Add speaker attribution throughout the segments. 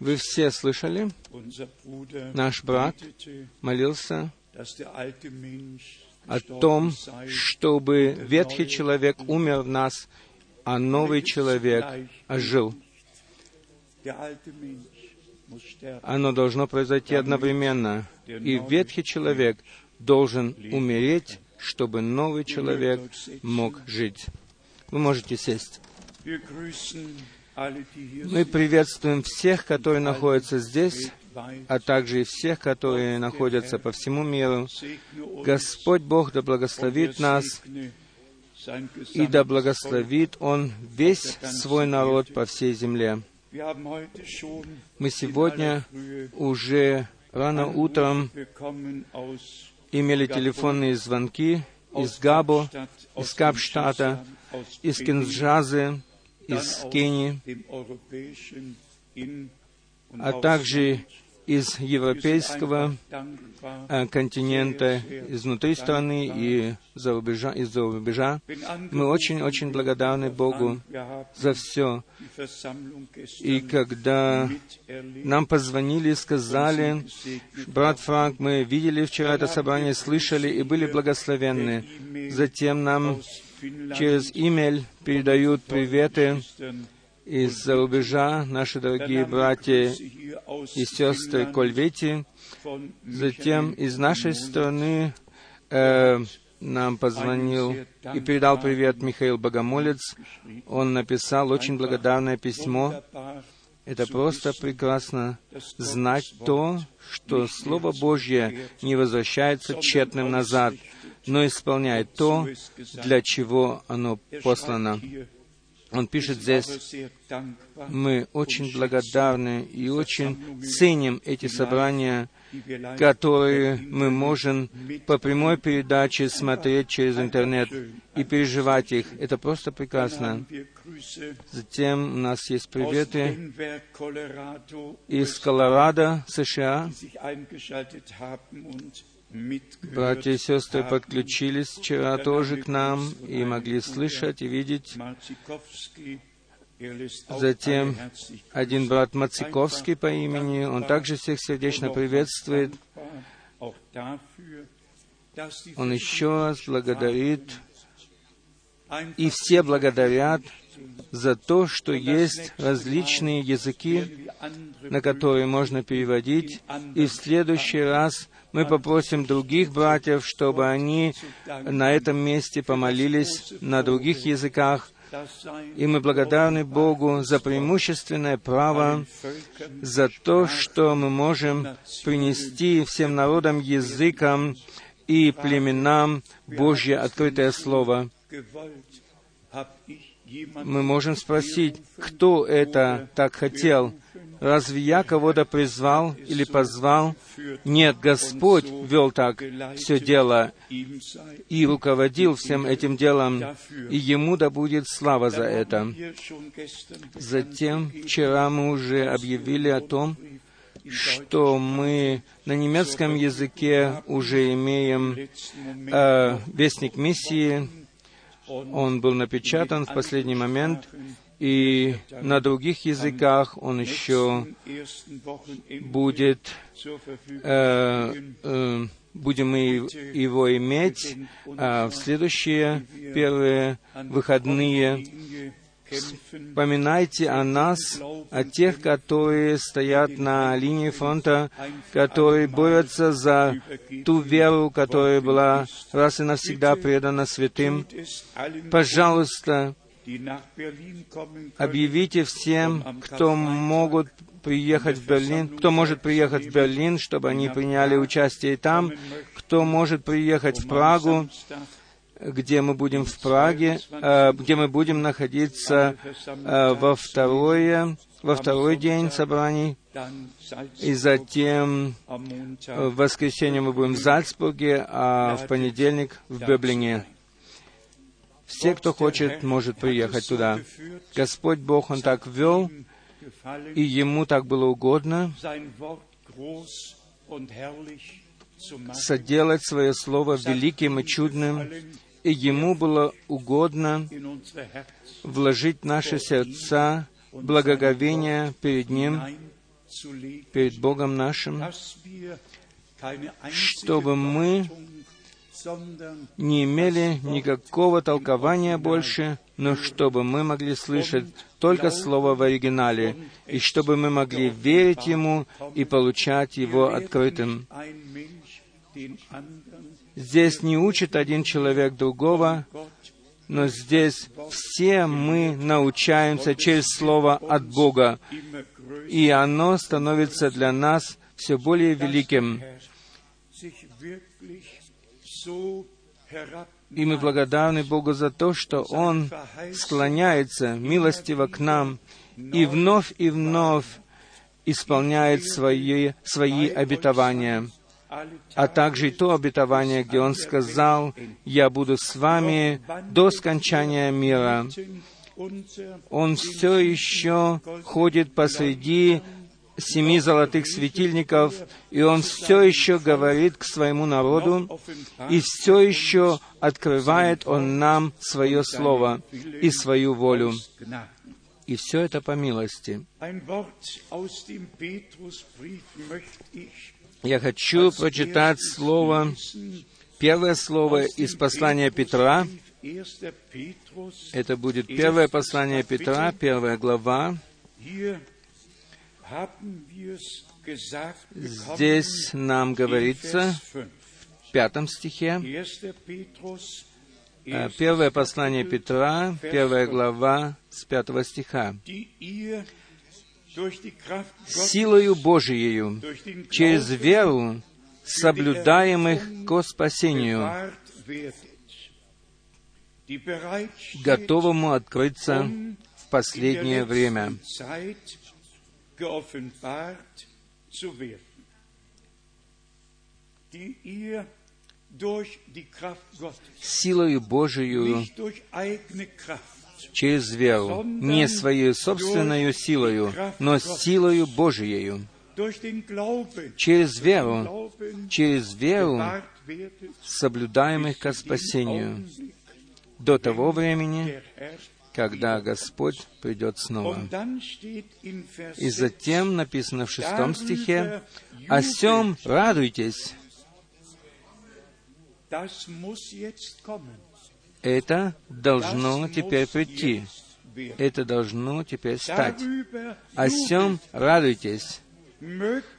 Speaker 1: Вы все слышали? Наш брат молился о том, чтобы ветхий человек умер в нас, а новый человек ожил. Оно должно произойти одновременно. И ветхий человек должен умереть, чтобы новый человек мог жить. Вы можете сесть. Мы приветствуем всех, которые находятся здесь, а также и всех, которые находятся по всему миру. Господь Бог да благословит нас, и да благословит Он весь свой народ по всей земле. Мы сегодня уже рано утром имели телефонные звонки из Габо, из Капштата, из Кинджазы, из Кении, а также из европейского э, континента, изнутри страны и за рубежа, из-за рубежа. Мы очень-очень благодарны Богу за все. И когда нам позвонили и сказали, брат Франк, мы видели вчера это собрание, слышали и были благословенны. Затем нам через имейл передают приветы из-за рубежа наши дорогие братья и сестры Кольвети. Затем из нашей страны э, нам позвонил и передал привет Михаил Богомолец. Он написал очень благодарное письмо. Это просто прекрасно знать то, что Слово Божье не возвращается тщетным назад, но исполняет то, для чего оно послано. Он пишет здесь, мы очень благодарны и очень ценим эти собрания, которые мы можем по прямой передаче смотреть через интернет и переживать их. Это просто прекрасно. Затем у нас есть приветы из Колорадо, США. Братья и сестры подключились вчера тоже к нам и могли слышать и видеть. Затем один брат Мациковский по имени, он также всех сердечно приветствует. Он еще раз благодарит, и все благодарят за то, что есть различные языки, на которые можно переводить, и в следующий раз мы попросим других братьев, чтобы они на этом месте помолились на других языках, и мы благодарны Богу за преимущественное право, за то, что мы можем принести всем народам, языкам и племенам Божье открытое Слово. Мы можем спросить, кто это так хотел, Разве я кого-то призвал или позвал? Нет, Господь вел так все дело и руководил всем этим делом, и Ему да будет слава за это. Затем, вчера мы уже объявили о том, что мы на немецком языке уже имеем э, вестник миссии. Он был напечатан в последний момент, и на других языках он еще будет, э, э, будем мы его иметь э, в следующие первые выходные. Вспоминайте о нас, о тех, которые стоят на линии фронта, которые борются за ту веру, которая была раз и навсегда предана святым. Пожалуйста, Объявите всем, кто могут приехать в Берлин, кто может приехать в Берлин, чтобы они приняли участие там, кто может приехать в Прагу, где мы будем в Праге, э, где мы будем находиться э, во второе, во второй день собраний, и затем в воскресенье мы будем в Зальцбурге, а в понедельник в Беблине. Все, кто хочет, может приехать туда. Господь Бог, Он так вел, и Ему так было угодно соделать Свое Слово великим и чудным, и Ему было угодно вложить в наши сердца благоговения перед Ним, перед Богом нашим, чтобы мы не имели никакого толкования больше, но чтобы мы могли слышать только Слово в оригинале, и чтобы мы могли верить Ему и получать Его открытым. Здесь не учит один человек другого, но здесь все мы научаемся через Слово от Бога, и оно становится для нас все более великим. И мы благодарны Богу за то, что Он склоняется милостиво к нам и вновь и вновь исполняет свои, свои обетования, а также и то обетование, где Он сказал, «Я буду с вами до скончания мира». Он все еще ходит посреди семи золотых светильников, и Он все еще говорит к своему народу, и все еще открывает Он нам свое Слово и свою волю. И все это по милости. Я хочу прочитать слово, первое слово из послания Петра.
Speaker 2: 1. Petrus,
Speaker 1: Это будет первое послание Петра, первая глава. Здесь нам говорится
Speaker 2: Vers 5.
Speaker 1: в пятом стихе, первое послание Петра, первая глава с пятого стиха. «Силою Божиею, через веру, соблюдаемых ко спасению, готовому открыться в последнее время».
Speaker 2: die ihr
Speaker 1: силою Божию через веру, не своей собственной силою, но силою
Speaker 2: Glauben,
Speaker 1: через веру, через веру, соблюдаемых ко спасению, до того времени, когда Господь придет снова. И
Speaker 2: 6,
Speaker 1: затем написано в шестом стихе, «О сем радуйтесь». Это должно теперь прийти. Это должно теперь стать. О сем радуйтесь,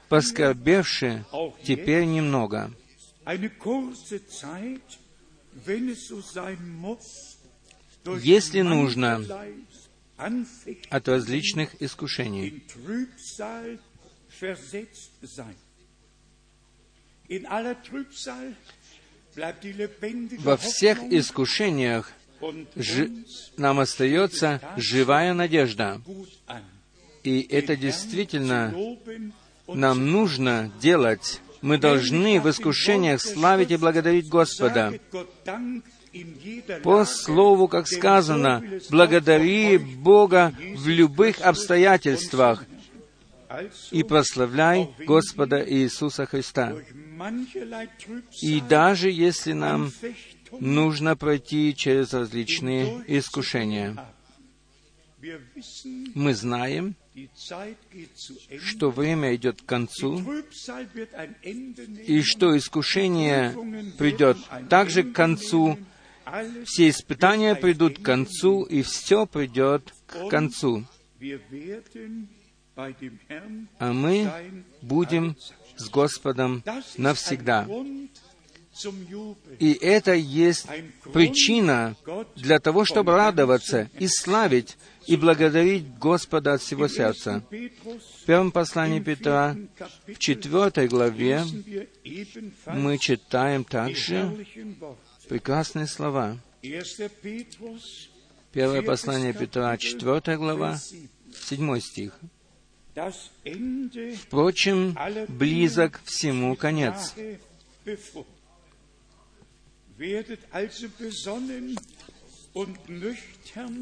Speaker 1: поскорбевши теперь немного. Если нужно, от различных искушений. Во всех искушениях
Speaker 2: uns
Speaker 1: нам остается живая надежда. И это действительно нам нужно делать. Мы должны в искушениях славить и благодарить Господа. По слову, как сказано, благодари Бога в любых обстоятельствах и прославляй Господа Иисуса Христа. И даже если нам нужно пройти через различные искушения, мы знаем, что время идет к концу, и что искушение придет также к концу, все испытания придут к концу, и все придет к концу. А мы будем с Господом навсегда. И это есть причина для того, чтобы радоваться и славить и благодарить Господа от всего сердца. В первом послании Петра, в четвертой главе, мы читаем также прекрасные слова.
Speaker 2: 1. Petrus,
Speaker 1: Первое послание Петра, четвертая глава,
Speaker 2: Vers 7.
Speaker 1: седьмой стих. Впрочем, близок всему конец.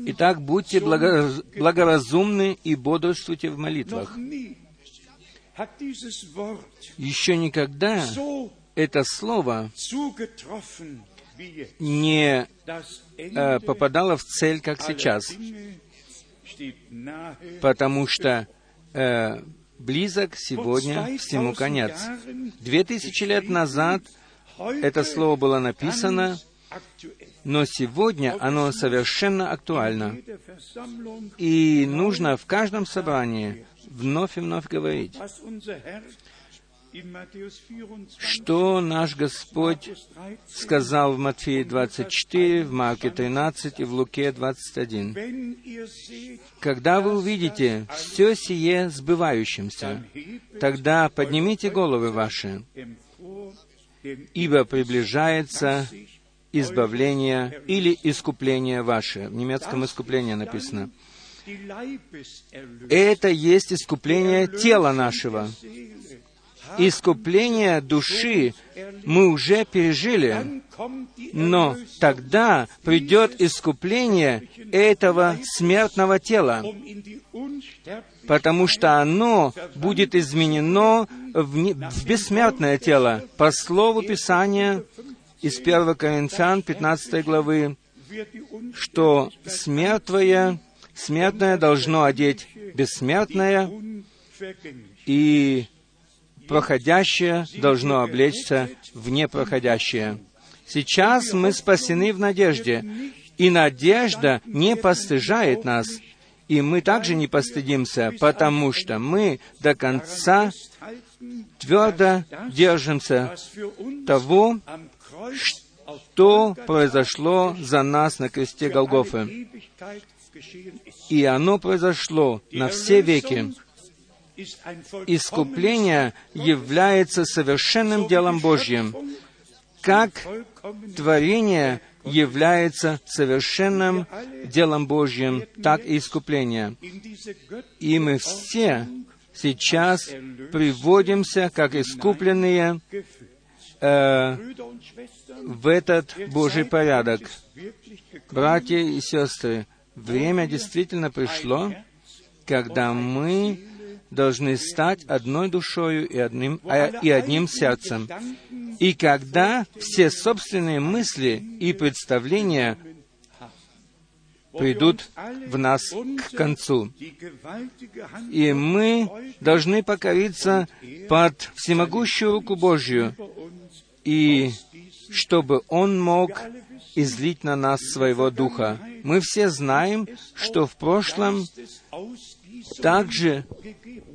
Speaker 1: Итак, будьте благо- благоразумны и бодрствуйте в молитвах. Еще никогда это слово не э, попадало в цель, как сейчас. Потому что э, близок сегодня всему конец. Две тысячи лет назад это слово было написано, но сегодня оно совершенно актуально. И нужно в каждом собрании вновь и вновь говорить, что наш Господь сказал в Матфея 24, в Марке 13 и в Луке 21. Когда вы увидите все сие сбывающимся, тогда поднимите головы ваши, ибо приближается избавление или искупление ваше. В немецком искупление написано. Это есть искупление тела нашего. Искупление души мы уже пережили, но тогда придет искупление этого смертного тела, потому что оно будет изменено в, не, в бессмертное тело. По слову Писания из 1 Коринфян 15 главы, что смертное, смертное должно одеть бессмертное, и проходящее должно облечься в непроходящее. Сейчас мы спасены в надежде, и надежда не постыжает нас, и мы также не постыдимся, потому что мы до конца твердо держимся того, что произошло за нас на кресте Голгофы. И оно произошло на все веки. Искупление является совершенным делом Божьим, как творение является совершенным делом Божьим, так и искупление. И мы все сейчас приводимся как искупленные э, в этот Божий порядок. Братья и сестры, время действительно пришло, когда мы должны стать одной душою и одним, а, и одним сердцем. И когда все собственные мысли и представления придут в нас к концу. И мы должны покориться под всемогущую руку Божью, и чтобы Он мог излить на нас своего Духа. Мы все знаем, что в прошлом также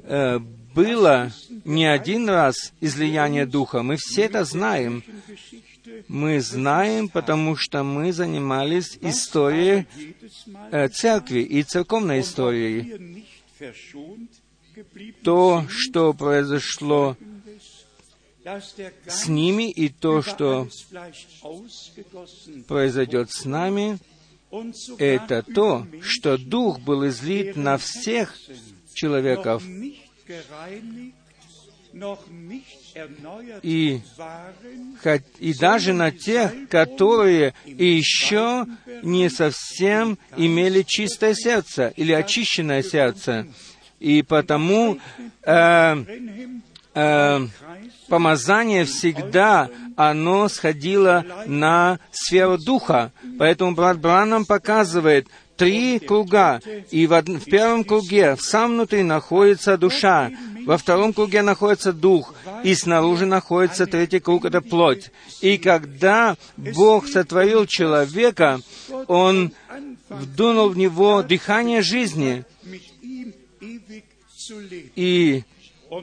Speaker 1: было не один раз излияние Духа. Мы все это знаем. Мы знаем, потому что мы занимались историей э, церкви и церковной историей. То, что произошло с ними, и то, что произойдет с нами, это то, что Дух был излит на всех человеков, и, и даже на тех, которые еще не совсем имели чистое сердце или очищенное сердце. И потому э, э, помазание всегда, оно сходило на сферу духа. Поэтому брат Бранам показывает, три круга, и в, од... в первом круге, в самом внутри находится душа, во втором круге находится дух, и снаружи находится третий круг, это плоть. И когда Бог сотворил человека, Он вдунул в него дыхание жизни, и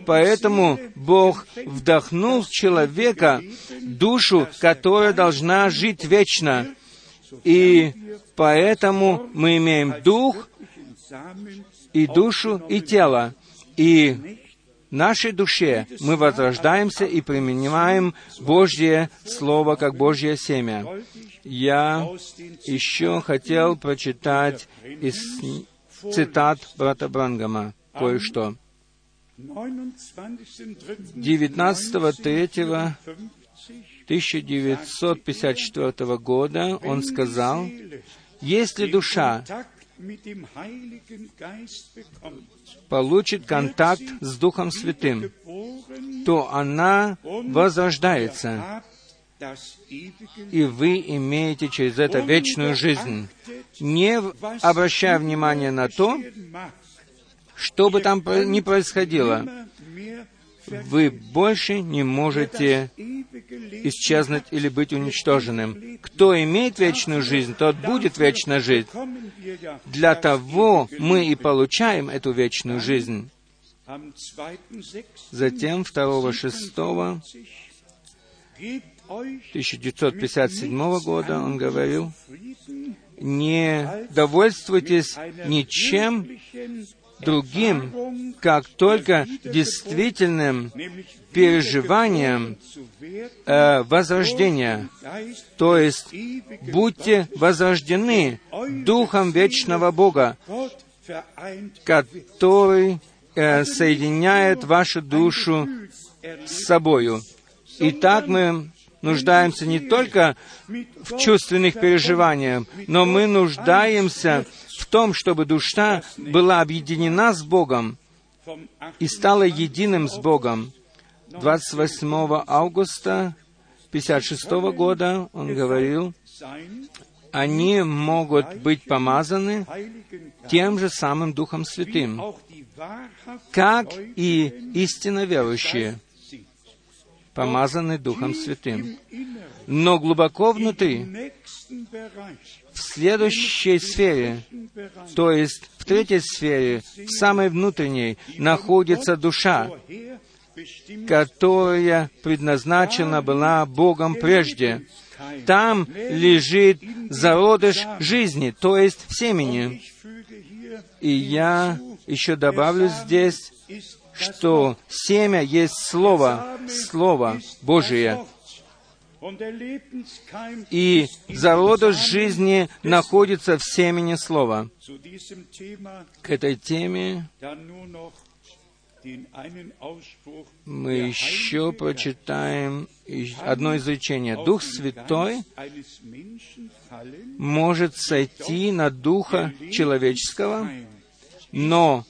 Speaker 1: Поэтому Бог вдохнул в человека душу, которая должна жить вечно. И поэтому мы имеем дух и душу и тело. И нашей душе мы возрождаемся и применяем Божье Слово как Божье семя. Я еще хотел прочитать из цитат брата Брангама кое-что. 19.3.1954 года он сказал, если душа получит контакт с Духом Святым, то она возрождается. и вы имеете через это вечную жизнь. Не обращая внимания на то, что бы там ни происходило, вы больше не можете исчезнуть или быть уничтоженным. Кто имеет вечную жизнь, тот будет вечно жить. Для того мы и получаем эту вечную жизнь. Затем 2.6. 1957 года он говорил, не довольствуйтесь ничем другим, как только действительным переживанием э, возрождения. То есть, будьте возрождены Духом вечного Бога, который э, соединяет вашу душу с собою. Итак, мы нуждаемся не только в чувственных переживаниях, но мы нуждаемся том, чтобы душа была объединена с Богом и стала единым с Богом. 28 августа 56 года он говорил, они могут быть помазаны тем же самым Духом Святым, как и истинно верующие помазаны Духом Святым. Но глубоко внутри, в следующей сфере, то есть в третьей сфере, в самой внутренней, находится душа, которая предназначена была Богом прежде. Там лежит зародыш жизни, то есть в семени. И я еще добавлю здесь что семя есть Слово, Слово Божие. И зародыш жизни находится в семени Слова. К этой теме мы еще прочитаем одно изречение. Дух Святой может сойти на Духа человеческого, но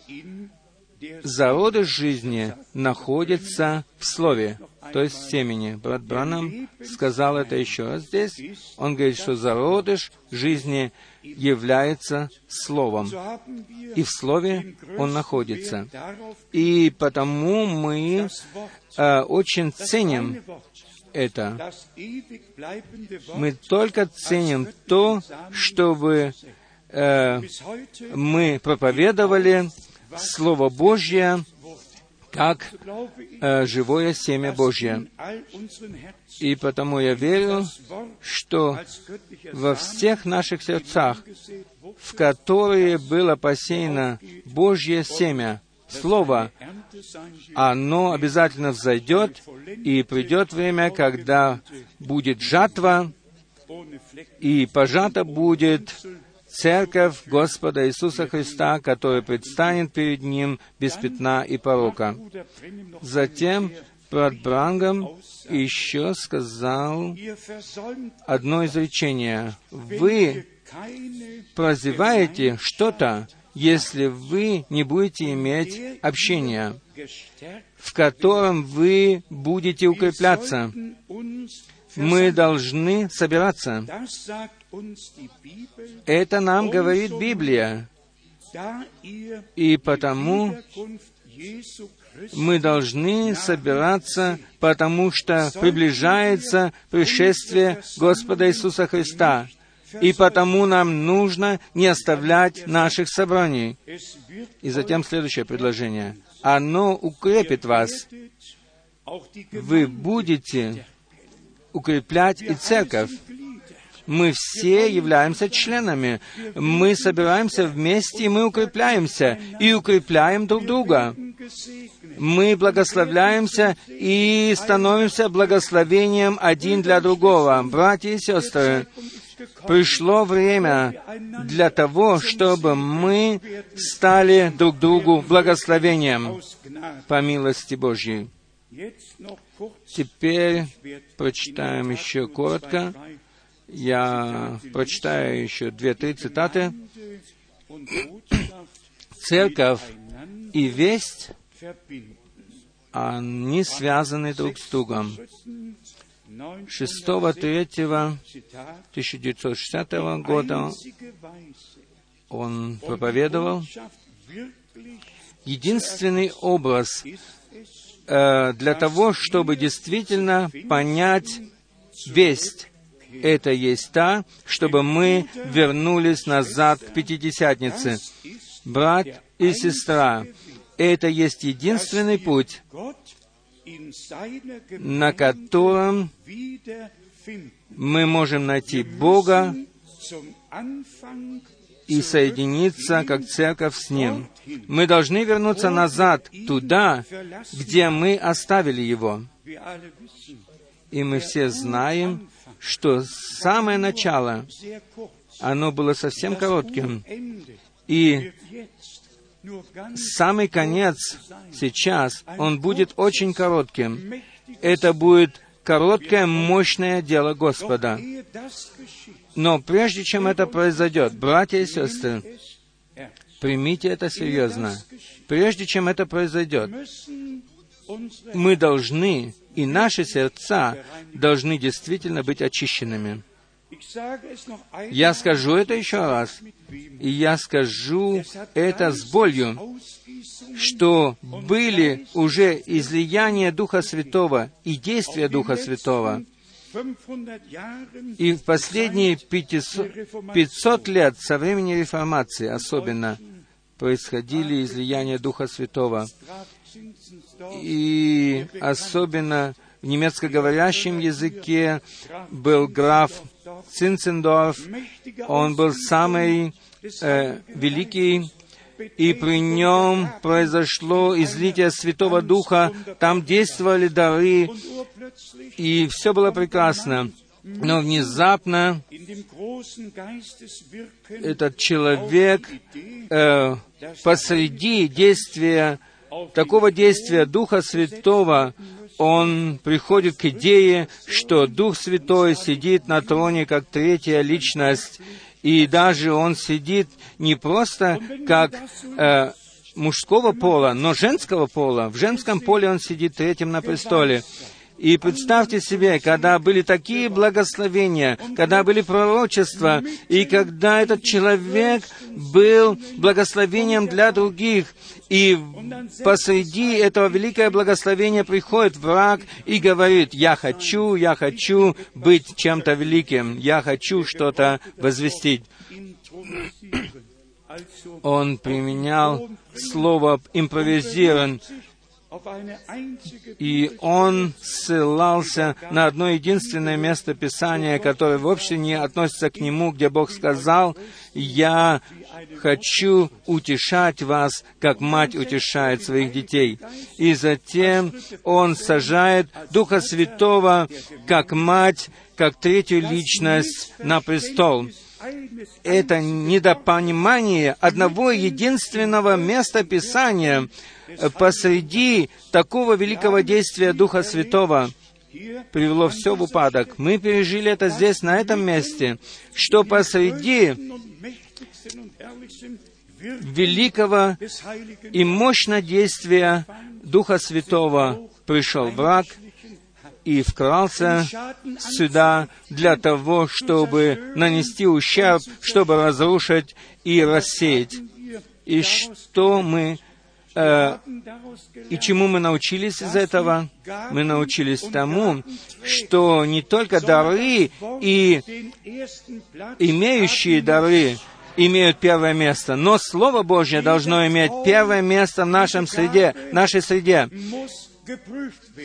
Speaker 1: зародыш жизни находится в Слове, то есть семени. Брат Бранам сказал это еще раз здесь. Он говорит, что зародыш жизни является Словом. И в Слове он находится. И потому мы э, очень ценим это. Мы только ценим то, чтобы э, мы проповедовали Слово Божье как э, живое семя Божье. И потому я верю, что во всех наших сердцах, в которые было посеяно Божье семя, Слово, оно обязательно взойдет, и придет время, когда будет жатва, и пожата будет церковь Господа Иисуса Христа, которая предстанет перед Ним без пятна и порока. Затем брат Брангам еще сказал одно изречение. Вы прозеваете что-то, если вы не будете иметь общения, в котором вы будете укрепляться. Мы должны собираться. Это нам говорит Библия. И потому мы должны собираться, потому что приближается пришествие Господа Иисуса Христа. И потому нам нужно не оставлять наших собраний. И затем следующее предложение. Оно укрепит вас. Вы будете укреплять и церковь. Мы все являемся членами. Мы собираемся вместе, и мы укрепляемся, и укрепляем друг друга. Мы благословляемся и становимся благословением один для другого. Братья и сестры, пришло время для того, чтобы мы стали друг другу благословением по милости Божьей. Теперь прочитаем еще коротко я прочитаю еще две-три цитаты. Церковь и весть, они связаны друг с другом. 1960 года он проповедовал. Единственный образ э, для того, чтобы действительно понять весть, это есть та, чтобы мы вернулись назад к Пятидесятнице. Брат и сестра, это есть единственный путь, на котором мы можем найти Бога и соединиться как церковь с Ним. Мы должны вернуться назад, туда, где мы оставили Его. И мы все знаем, что самое начало, оно было совсем коротким. И самый конец сейчас, он будет очень коротким. Это будет короткое, мощное дело Господа. Но прежде чем это произойдет, братья и сестры, примите это серьезно. Прежде чем это произойдет, мы должны, и наши сердца должны действительно быть очищенными. Я скажу это еще раз, и я скажу это с болью, что были уже излияния Духа Святого и действия Духа Святого. И в последние 500, 500 лет со времени Реформации особенно происходили излияния Духа Святого. И особенно в немецкоговорящем языке был граф Цинцендорф. Он был самый э, великий и при нем произошло излитие Святого Духа, там действовали дары, и все было прекрасно. Но внезапно этот человек э, посреди действия, такого действия Духа Святого, он приходит к идее, что Дух Святой сидит на троне как третья личность, и даже он сидит не просто как э, мужского пола, но женского пола. В женском поле он сидит третьим на престоле. И представьте себе, когда были такие благословения, когда были пророчества, и когда этот человек был благословением для других, и посреди этого великого благословения приходит враг и говорит, «Я хочу, я хочу быть чем-то великим, я хочу что-то возвестить». Он применял слово «импровизирован», и он ссылался на одно единственное место Писания, которое вовсе не относится к нему, где Бог сказал, «Я хочу утешать вас, как мать утешает своих детей». И затем он сажает Духа Святого, как мать, как третью личность на престол это недопонимание одного единственного места Писания посреди такого великого действия Духа Святого привело все в упадок. Мы пережили это здесь, на этом месте, что посреди великого и мощного действия Духа Святого пришел враг и вкрался сюда для того, чтобы нанести ущерб, чтобы разрушить и рассеять. И что мы э, и чему мы научились из этого? Мы научились тому, что не только дары и имеющие дары имеют первое место, но Слово Божье должно иметь первое место в нашем среде, нашей среде.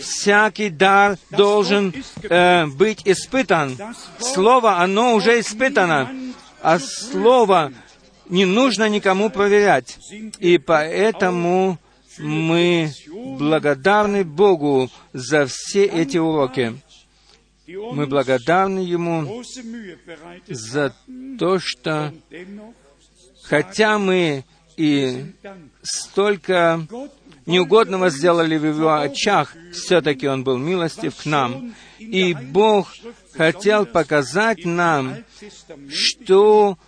Speaker 1: Всякий дар должен э, быть испытан. Слово, оно уже испытано, а Слово не нужно никому проверять. И поэтому мы благодарны Богу за все эти уроки. Мы благодарны Ему за то, что хотя мы и столько неугодного сделали в его очах, все-таки он был милостив к нам. И Бог хотел показать нам, что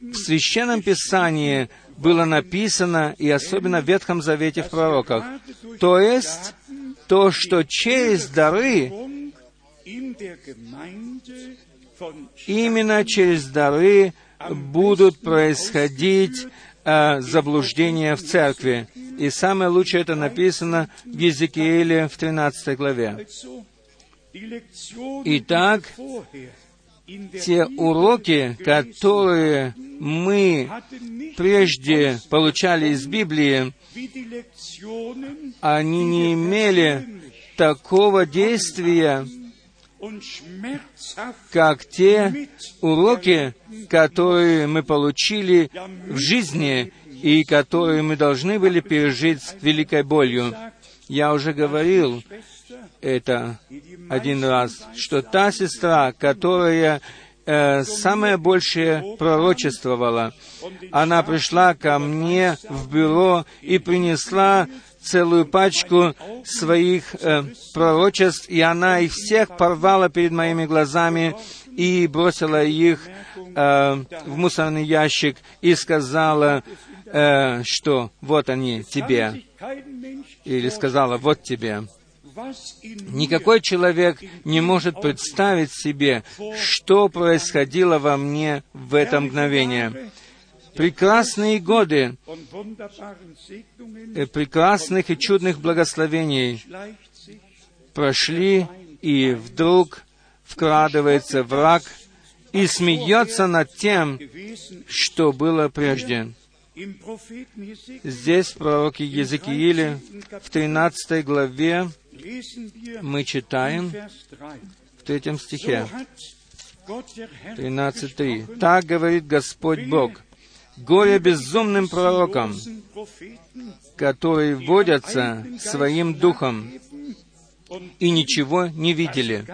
Speaker 1: в Священном Писании было написано, и особенно в Ветхом Завете в пророках. То есть, то, что через дары именно через дары будут происходить э, заблуждения в церкви. И самое лучшее это написано в Езекииле в 13 главе. Итак, те уроки, которые мы прежде получали из Библии, они не имели такого действия, как те уроки, которые мы получили в жизни и которые мы должны были пережить с великой болью. Я уже говорил это один раз, что та сестра, которая э, самое большее пророчествовала, она пришла ко мне в бюро и принесла целую пачку своих э, пророчеств, и она их всех порвала перед моими глазами и бросила их э, в мусорный ящик и сказала, э, что вот они тебе, или сказала, вот тебе. Никакой человек не может представить себе, что происходило во мне в это мгновение прекрасные годы э, прекрасных и чудных благословений прошли, и вдруг вкрадывается враг и смеется над тем, что было прежде. Здесь в пророке Езекииле в 13 главе мы читаем в третьем стихе, 13.3. «Так говорит Господь Бог, горе безумным пророкам, которые водятся своим духом и ничего не видели.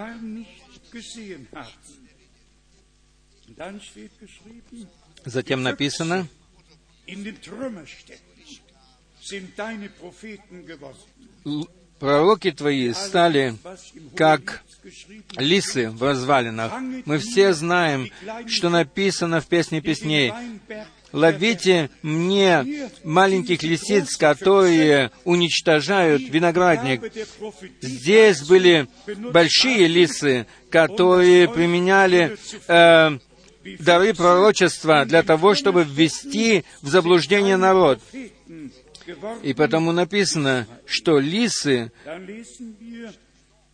Speaker 1: Затем написано, пророки твои стали как лисы в развалинах. Мы все знаем, что написано в Песне Песней. Ловите мне маленьких лисиц, которые уничтожают виноградник. Здесь были большие лисы, которые применяли э, дары пророчества для того, чтобы ввести в заблуждение народ. И потому написано, что лисы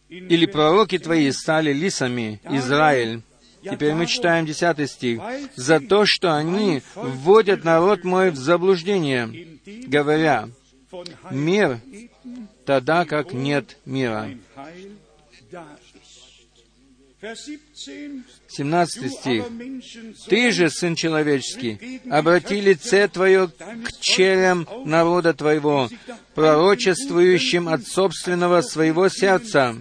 Speaker 1: или пророки твои стали лисами, Израиль. Теперь мы читаем 10 стих. «За то, что они вводят народ мой в заблуждение, говоря, мир, тогда как нет мира». 17 стих. «Ты же, Сын Человеческий, обрати лице Твое к черям народа Твоего, пророчествующим от собственного своего сердца,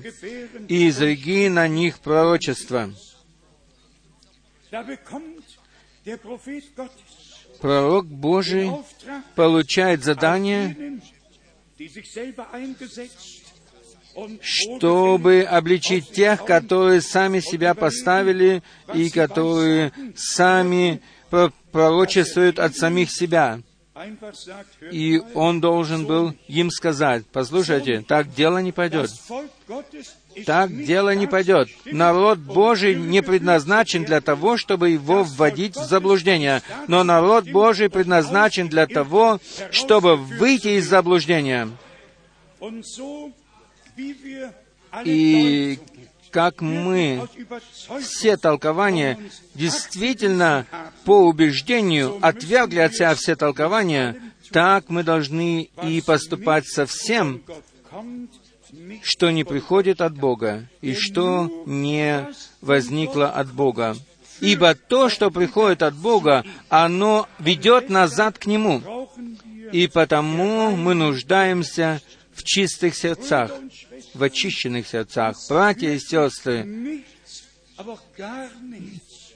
Speaker 1: и изреги на них пророчество». Пророк Божий получает задание, чтобы обличить тех, которые сами себя поставили и которые сами пророчествуют от самих себя. И он должен был им сказать, послушайте, так дело не пойдет. Так дело не пойдет. Народ Божий не предназначен для того, чтобы его вводить в заблуждение, но народ Божий предназначен для того, чтобы выйти из заблуждения. И как мы все толкования действительно по убеждению отвергли от себя все толкования, так мы должны и поступать со всем, что не приходит от Бога и что не возникло от Бога. Ибо то, что приходит от Бога, оно ведет назад к Нему. И потому мы нуждаемся в чистых сердцах, в очищенных сердцах. Братья и сестры,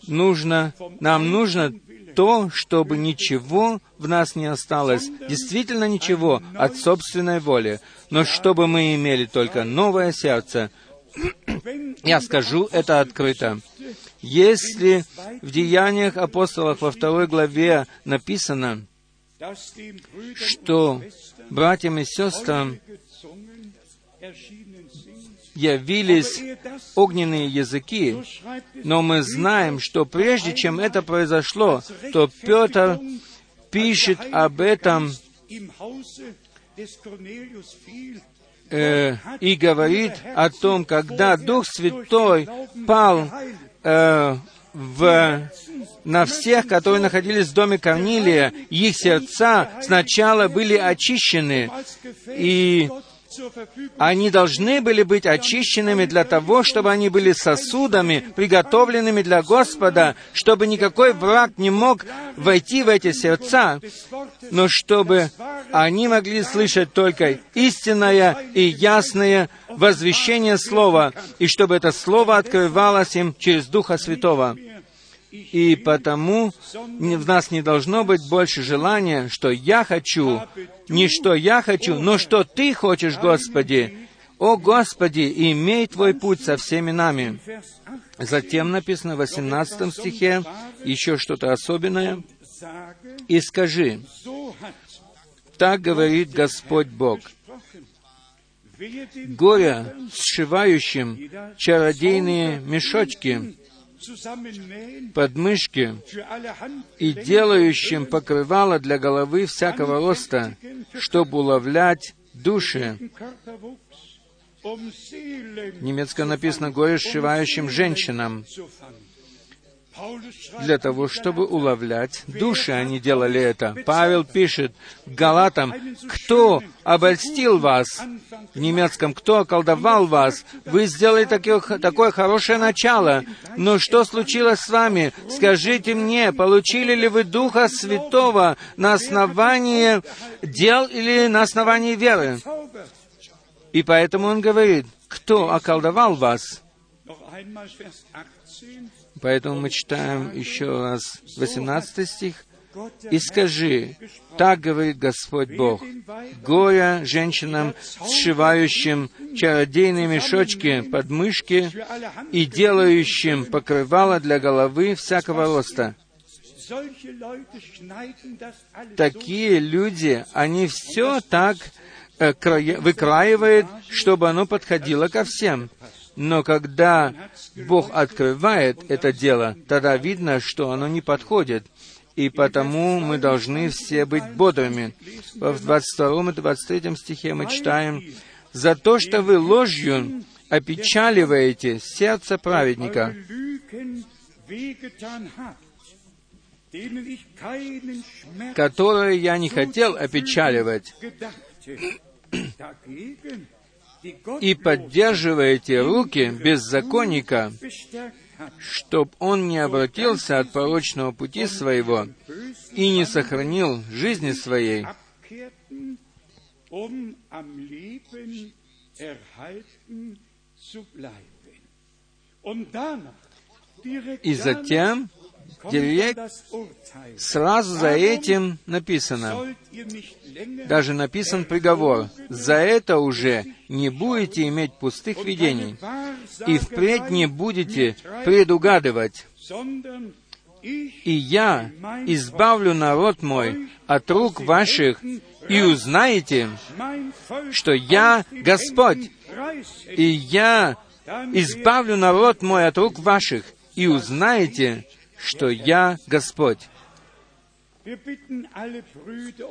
Speaker 1: нужно, нам нужно то, чтобы ничего в нас не осталось, действительно ничего от собственной воли, но чтобы мы имели только новое сердце. Я скажу это открыто. Если в Деяниях апостолов во второй главе написано, что братьям и сестрам явились огненные языки, но мы знаем, что прежде чем это произошло, то Петр пишет об этом э, и говорит о том, когда Дух Святой пал э, в, на всех, которые находились в доме Корнилия, их сердца сначала были очищены, и они должны были быть очищенными для того, чтобы они были сосудами, приготовленными для Господа, чтобы никакой враг не мог войти в эти сердца, но чтобы они могли слышать только истинное и ясное возвещение Слова, и чтобы это Слово открывалось им через Духа Святого. И потому в нас не должно быть больше желания, что я хочу, не что я хочу, но что Ты хочешь, Господи. О Господи, имей Твой путь со всеми нами. Затем написано в 18 стихе еще что-то особенное. «И скажи, так говорит Господь Бог, горе сшивающим чародейные мешочки, подмышки и делающим покрывало для головы всякого роста, чтобы уловлять души. Немецко написано «горе сшивающим женщинам» для того, чтобы уловлять души, они делали это. Павел пишет Галатам, кто обольстил вас, в немецком, кто околдовал вас, вы сделали такое, такое хорошее начало, но что случилось с вами? Скажите мне, получили ли вы Духа Святого на основании дел или на основании веры? И поэтому он говорит, кто околдовал вас? Поэтому мы читаем еще раз 18 стих. «И скажи, так говорит Господь Бог, горе женщинам, сшивающим чародейные мешочки под мышки и делающим покрывало для головы всякого роста». Такие люди, они все так э, выкраивают, чтобы оно подходило ко всем. Но когда Бог открывает это дело, тогда видно, что оно не подходит. И потому мы должны все быть бодрыми. В 22 и 23 стихе мы читаем, «За то, что вы ложью опечаливаете сердце праведника, которое я не хотел опечаливать, и поддерживаете руки беззаконника, чтоб он не обратился от порочного пути своего и не сохранил жизни своей, и затем Директ сразу за этим написано, даже написан приговор, за это уже не будете иметь пустых видений, и впредь не будете предугадывать. И я избавлю народ мой от рук ваших, и узнаете, что я Господь, и я избавлю народ мой от рук ваших, и узнаете, что я Господь.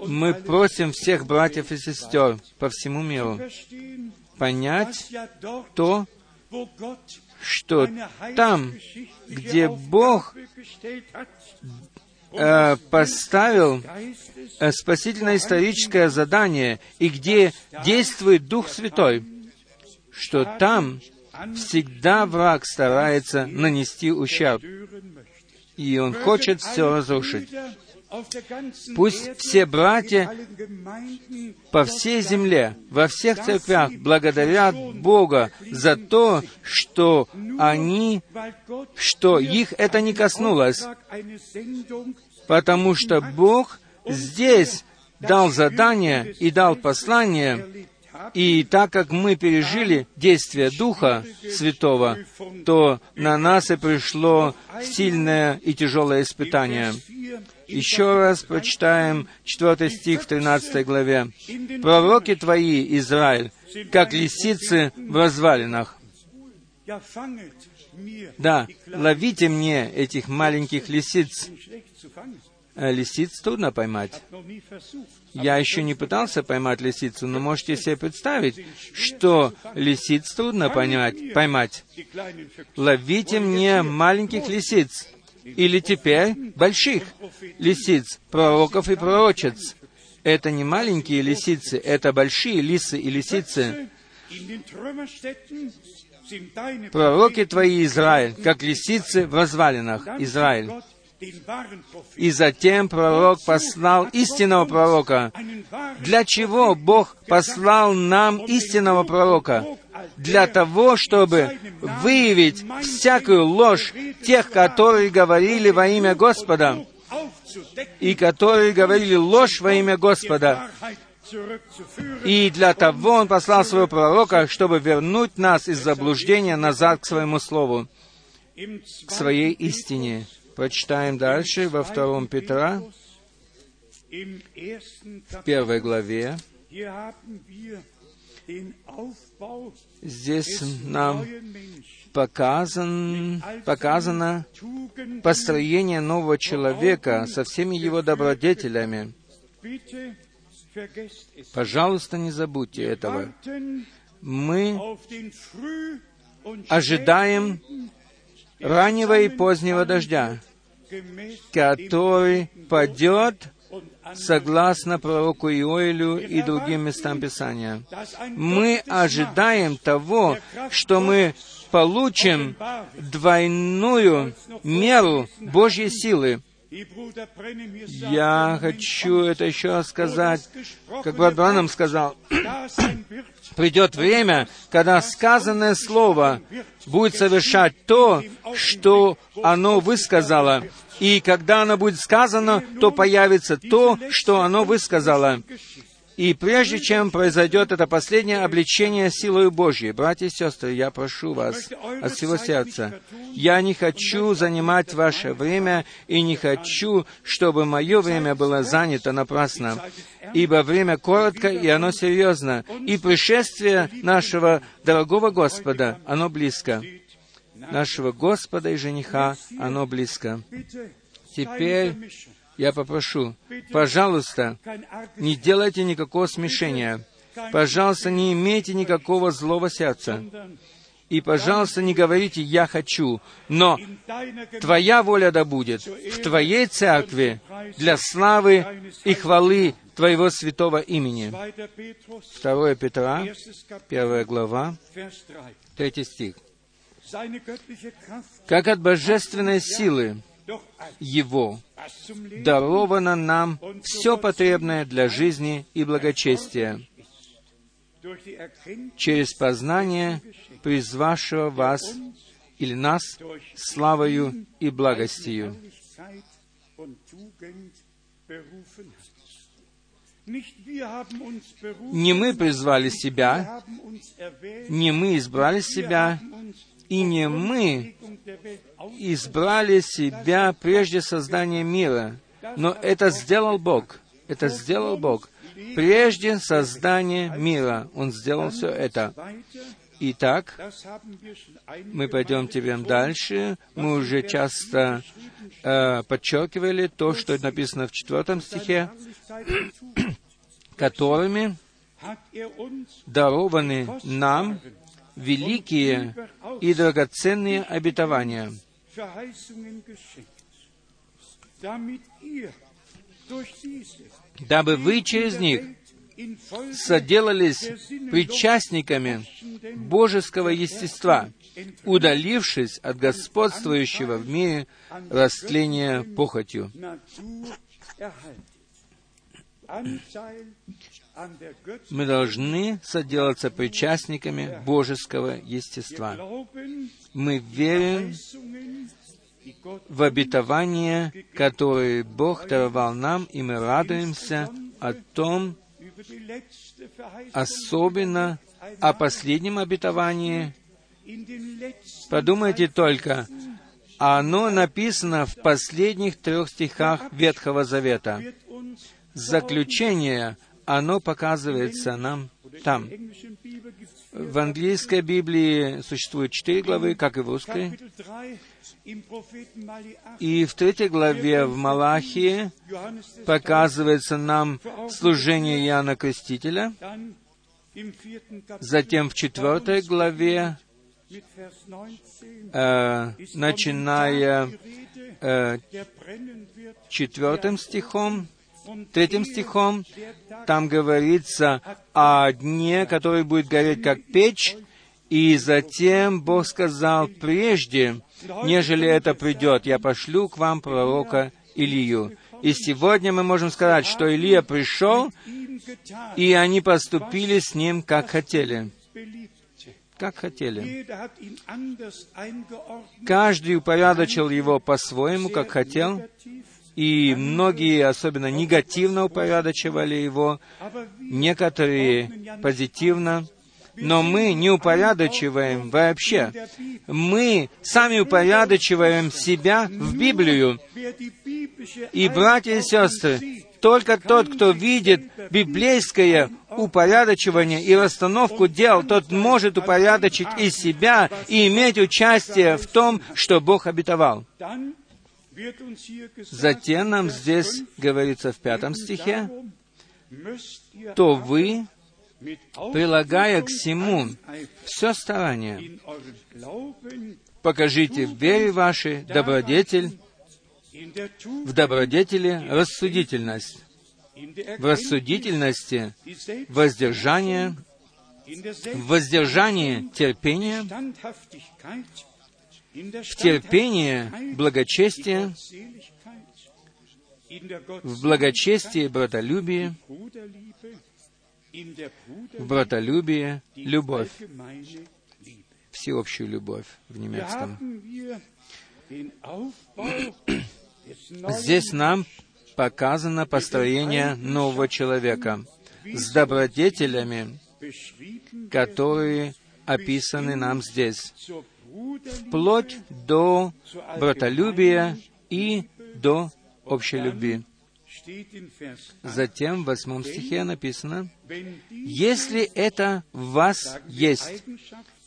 Speaker 1: Мы просим всех братьев и сестер по всему миру понять то, что там, где Бог э, поставил э, спасительное историческое задание и где действует Дух Святой, что там всегда враг старается нанести ущерб и он хочет все разрушить. Пусть все братья по всей земле, во всех церквях благодарят Бога за то, что они, что их это не коснулось, потому что Бог здесь дал задание и дал послание И так как мы пережили действие Духа Святого, то на нас и пришло сильное и тяжелое испытание. Еще раз прочитаем 4 стих в 13 главе. «Пророки твои, Израиль, как лисицы в развалинах». Да, ловите мне этих маленьких лисиц. Э, лисиц трудно поймать. Я еще не пытался поймать лисицу, но можете себе представить, что лисиц трудно поймать. поймать. Ловите мне маленьких лисиц. Или теперь больших лисиц, пророков и пророчец. Это не маленькие лисицы, это большие лисы и лисицы. Пророки твои, Израиль, как лисицы в развалинах, Израиль. И затем пророк послал истинного пророка. Для чего Бог послал нам истинного пророка? Для того, чтобы выявить всякую ложь тех, которые говорили во имя Господа, и которые говорили ложь во имя Господа. И для того Он послал своего пророка, чтобы вернуть нас из заблуждения назад к своему Слову, к своей истине. Прочитаем дальше во втором Петра, в первой главе. Здесь нам показан, показано построение нового человека со всеми его добродетелями. Пожалуйста, не забудьте этого. Мы ожидаем раннего и позднего дождя, который падет согласно пророку Иоилю и другим местам Писания. Мы ожидаем того, что мы получим двойную меру Божьей силы. Я хочу это еще сказать, как брат Бранам сказал, придет время, когда сказанное слово будет совершать то, что оно высказало. И когда оно будет сказано, то появится то, что оно высказало. И прежде чем произойдет это последнее обличение силой Божьей, братья и сестры, я прошу вас от всего сердца, я не хочу занимать ваше время и не хочу, чтобы мое время было занято напрасно, ибо время коротко и оно серьезно, и пришествие нашего дорогого Господа, оно близко. Нашего Господа и жениха, оно близко. Теперь я попрошу, пожалуйста, не делайте никакого смешения. Пожалуйста, не имейте никакого злого сердца. И, пожалуйста, не говорите «я хочу», но Твоя воля да будет в Твоей церкви для славы и хвалы Твоего святого имени. 2 Петра, 1 глава, 3 стих. «Как от божественной силы его даровано нам все потребное для жизни и благочестия через познание призвавшего вас или нас славою и благостью. Не мы призвали себя, не мы избрали себя, и не мы избрали себя прежде создания мира, но это сделал Бог. Это сделал Бог. Прежде создания мира Он сделал все это. Итак, мы пойдем теперь дальше. Мы уже часто э, подчеркивали то, что написано в четвертом стихе, которыми дарованы нам великие и драгоценные обетования, дабы вы через них соделались причастниками божеского естества, удалившись от господствующего в мире растления похотью. Мы должны соделаться причастниками божеского естества. Мы верим в обетование, которое Бог даровал нам, и мы радуемся о том, особенно о последнем обетовании. Подумайте только, оно написано в последних трех стихах Ветхого Завета. Заключение, оно показывается нам там. В английской Библии существует четыре главы, как и в русской. И в третьей главе в Малахии показывается нам служение Иоанна Крестителя. Затем в четвертой главе, э, начиная э, четвертым стихом, третьим стихом, там говорится о дне, который будет гореть как печь, и затем Бог сказал, прежде, нежели это придет, я пошлю к вам пророка Илию. И сегодня мы можем сказать, что Илия пришел, и они поступили с ним, как хотели. Как хотели. Каждый упорядочил его по-своему, как хотел, и многие особенно негативно упорядочивали его, некоторые позитивно, но мы не упорядочиваем вообще. Мы сами упорядочиваем себя в Библию. И, братья и сестры, только тот, кто видит библейское упорядочивание и расстановку дел, тот может упорядочить и себя и иметь участие в том, что Бог обетовал. Затем нам здесь говорится в пятом стихе, то вы, прилагая к всему все старание, покажите в вере вашей добродетель, в добродетели рассудительность, в рассудительности воздержание, в воздержании терпение, в терпении благочестие, в благочестии братолюбие, в братолюбие любовь, всеобщую любовь в немецком. Здесь нам показано построение нового человека с добродетелями, которые описаны нам здесь вплоть до братолюбия и до общей любви. Затем в восьмом стихе написано, «Если это в вас есть,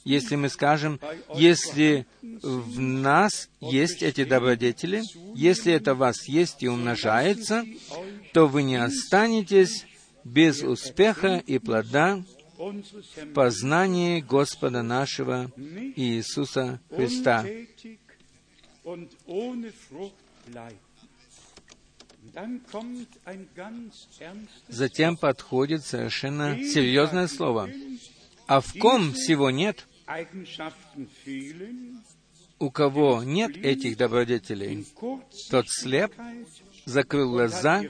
Speaker 1: если мы скажем, если в нас есть эти добродетели, если это в вас есть и умножается, то вы не останетесь без успеха и плода в познании Господа нашего Иисуса Христа. Затем подходит совершенно серьезное слово. А в ком всего нет, у кого нет этих добродетелей, тот слеп, закрыл глаза,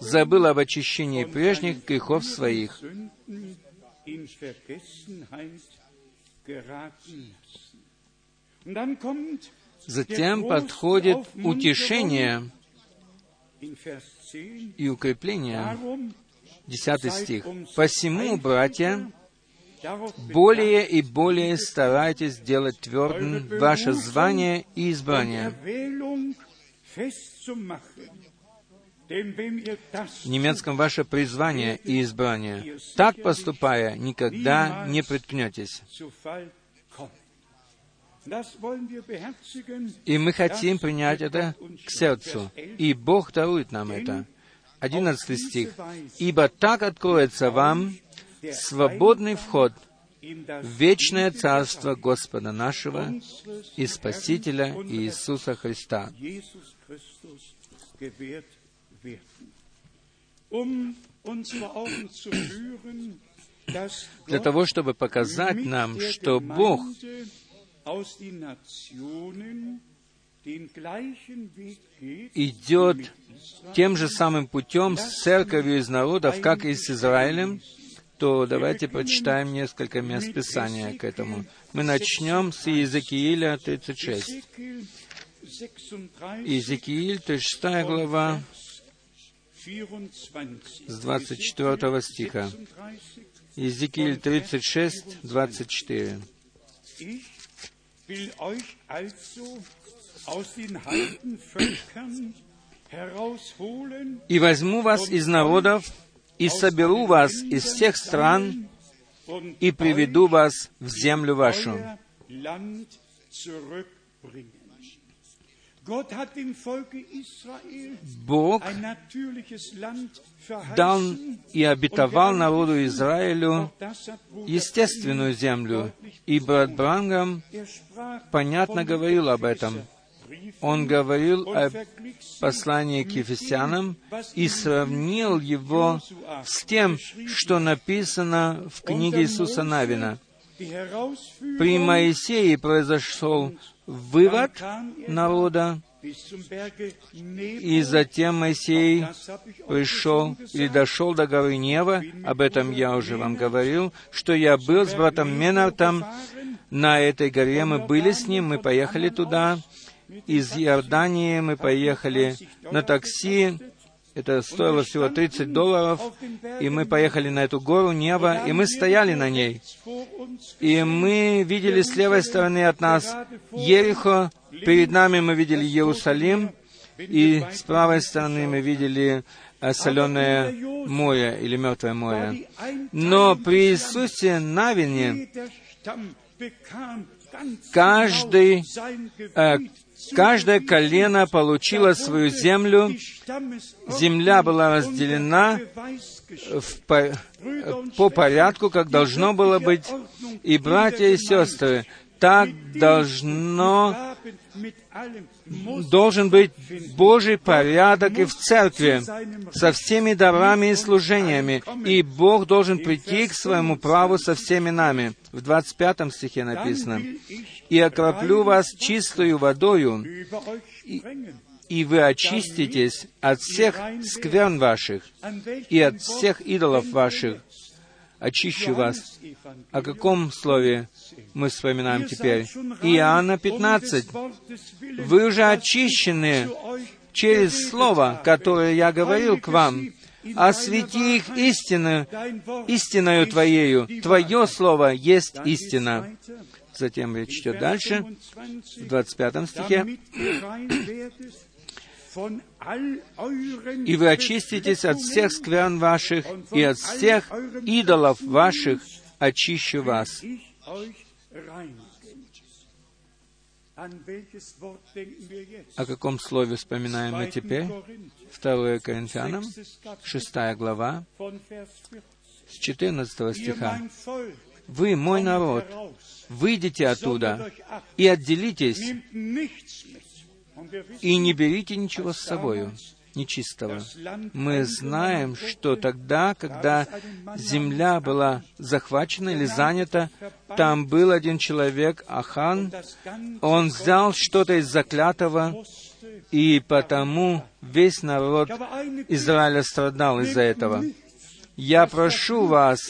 Speaker 1: забыл об очищении прежних грехов своих Затем подходит утешение и укрепление. Десятый стих. «Посему, братья, более и более старайтесь делать твердым ваше звание и избрание, в немецком ваше призвание и избрание. Так поступая, никогда не приткнетесь. И мы хотим принять это к сердцу. И Бог дарует нам это. Одиннадцатый стих. «Ибо так откроется вам свободный вход в вечное Царство Господа нашего и Спасителя Иисуса Христа». Um Для того, чтобы показать нам, что Бог идет тем же самым путем с церковью из народов, как и с Израилем, то давайте прочитаем несколько мест Писания к этому. Мы начнем с Иезекииля 36. Иезекииль, 36 глава, с 24 стиха. Иезекииль 36, 24. «И возьму вас из народов, и соберу вас из всех стран, и приведу вас в землю вашу». Бог дал и обетовал народу Израилю естественную землю, и брат Брангам понятно говорил об этом. Он говорил о послании к Ефесянам и сравнил его с тем, что написано в книге Иисуса Навина. При Моисее произошел вывод народа, и затем Моисей пришел или дошел до горы Нева, об этом я уже вам говорил, что я был с братом Менартом на этой горе, мы были с ним, мы поехали туда, из Иордании мы поехали на такси, это стоило всего 30 долларов, и мы поехали на эту гору Нева, и мы стояли на ней. И мы видели с левой стороны от нас Ерихо, перед нами мы видели Иерусалим, и с правой стороны мы видели э, соленое море или мертвое море. Но при Иисусе Навине каждый, э, Каждое колено получило свою землю, земля была разделена в, по, по порядку, как должно было быть. И, братья и сестры, так должно должен быть Божий порядок и в церкви со всеми дарами и служениями, и Бог должен прийти к своему праву со всеми нами. В 25 стихе написано, «И окроплю вас чистою водою, и, и вы очиститесь от всех скверн ваших и от всех идолов ваших, очищу вас. О каком слове мы вспоминаем теперь? Иоанна 15. Вы уже очищены через Слово, которое я говорил к вам. Освети их истину, истиною Твоею. Твое Слово есть истина. Затем речь идет дальше, в 25 стихе и вы очиститесь от всех скверн ваших и от всех идолов ваших очищу вас. О каком слове вспоминаем мы теперь? 2 Коринфянам, 6 глава, с 14 стиха. «Вы, мой народ, выйдите оттуда и отделитесь, и не берите ничего с собою нечистого. Мы знаем, что тогда, когда земля была захвачена или занята, там был один человек, Ахан, он взял что-то из заклятого, и потому весь народ Израиля страдал из-за этого. Я прошу вас,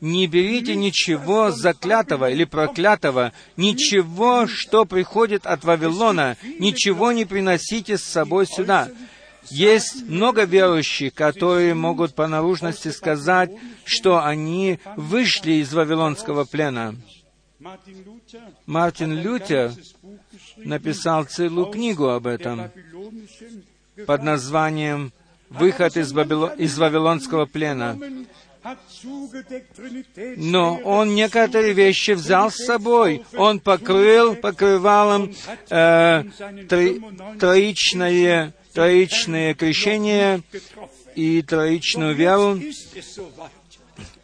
Speaker 1: не берите ничего заклятого или проклятого, ничего, что приходит от Вавилона, ничего не приносите с собой сюда. Есть много верующих, которые могут по наружности сказать, что они вышли из вавилонского плена. Мартин Лютер написал целую книгу об этом под названием «Выход из, Вавило... из вавилонского плена». Но он некоторые вещи взял с собой. Он покрыл покрывалом э, тро, троичное, троичное крещение и троичную веру.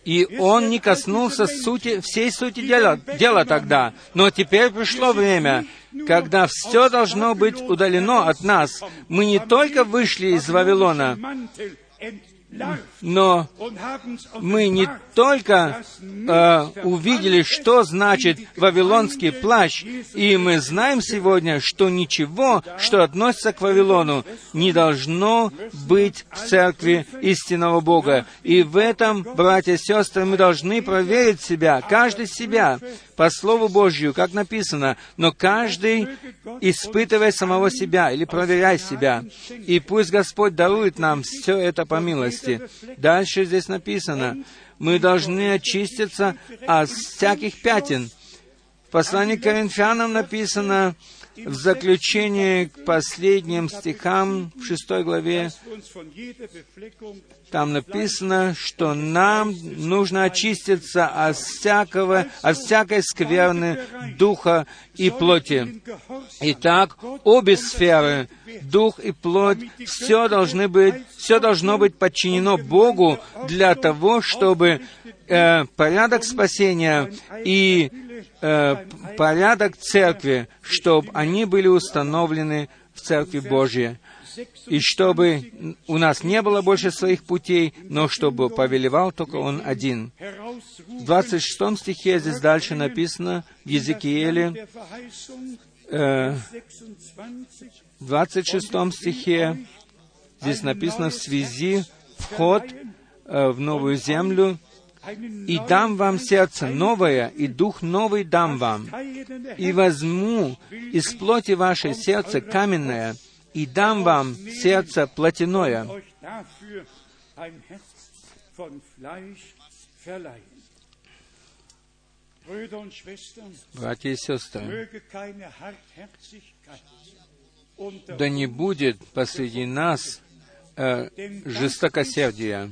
Speaker 1: И он не коснулся сути, всей сути дела, дела тогда. Но теперь пришло время, когда все должно быть удалено от нас. Мы не только вышли из Вавилона, Но мы не только э, увидели, что значит Вавилонский плащ, и мы знаем сегодня, что ничего, что относится к Вавилону, не должно быть в церкви истинного Бога. И в этом, братья и сестры, мы должны проверить себя, каждый себя, по Слову Божью, как написано, но каждый испытывай самого себя или проверяй себя. И пусть Господь дарует нам все это по милости. Дальше здесь написано, мы должны очиститься от всяких пятен. В послании к Коринфянам написано, в заключение к последним стихам в шестой главе, там написано, что нам нужно очиститься от всякого, от всякой скверны духа и плоти. Итак, обе сферы, дух и плоть, все должны быть, все должно быть подчинено Богу для того, чтобы э, порядок спасения и э, порядок церкви, чтобы они были установлены в Церкви Божьей. И чтобы у нас не было больше своих путей, но чтобы повелевал только Он один. В 26 стихе здесь дальше написано в Езекииле, э, в 26 стихе здесь написано в связи вход э, в новую землю, и дам вам сердце новое, и дух новый дам вам, и возьму из плоти вашей сердце каменное, и дам вам сердце плотяное. Братья и сестры, да не будет посреди нас э, жестокосердия,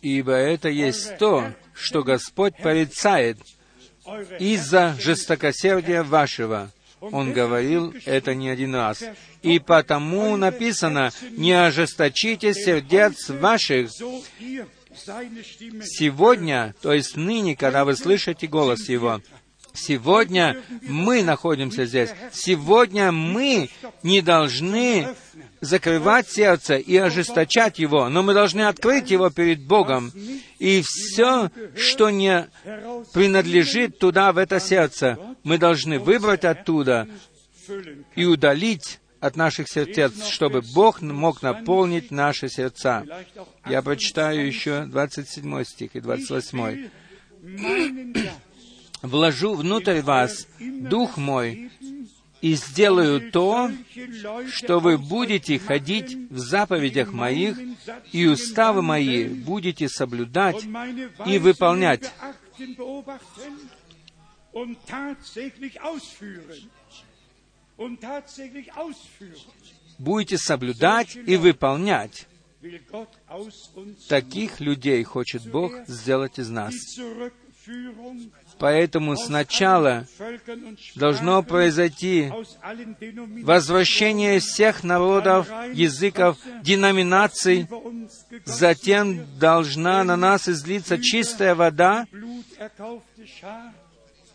Speaker 1: ибо это есть то, что Господь порицает из-за жестокосердия вашего. Он говорил это не один раз. И потому написано, не ожесточите сердец ваших. Сегодня, то есть ныне, когда вы слышите голос Его, Сегодня мы находимся здесь. Сегодня мы не должны закрывать сердце и ожесточать его, но мы должны открыть его перед Богом. И все, что не принадлежит туда, в это сердце, мы должны выбрать оттуда и удалить от наших сердец, чтобы Бог мог наполнить наши сердца. Я прочитаю еще 27 стих и 28 вложу внутрь вас Дух мой и сделаю то, что вы будете ходить в заповедях моих, и уставы мои будете соблюдать и выполнять. Будете соблюдать и выполнять. Таких людей хочет Бог сделать из нас. Поэтому сначала должно произойти возвращение всех народов, языков, деноминаций, затем должна на нас излиться чистая вода,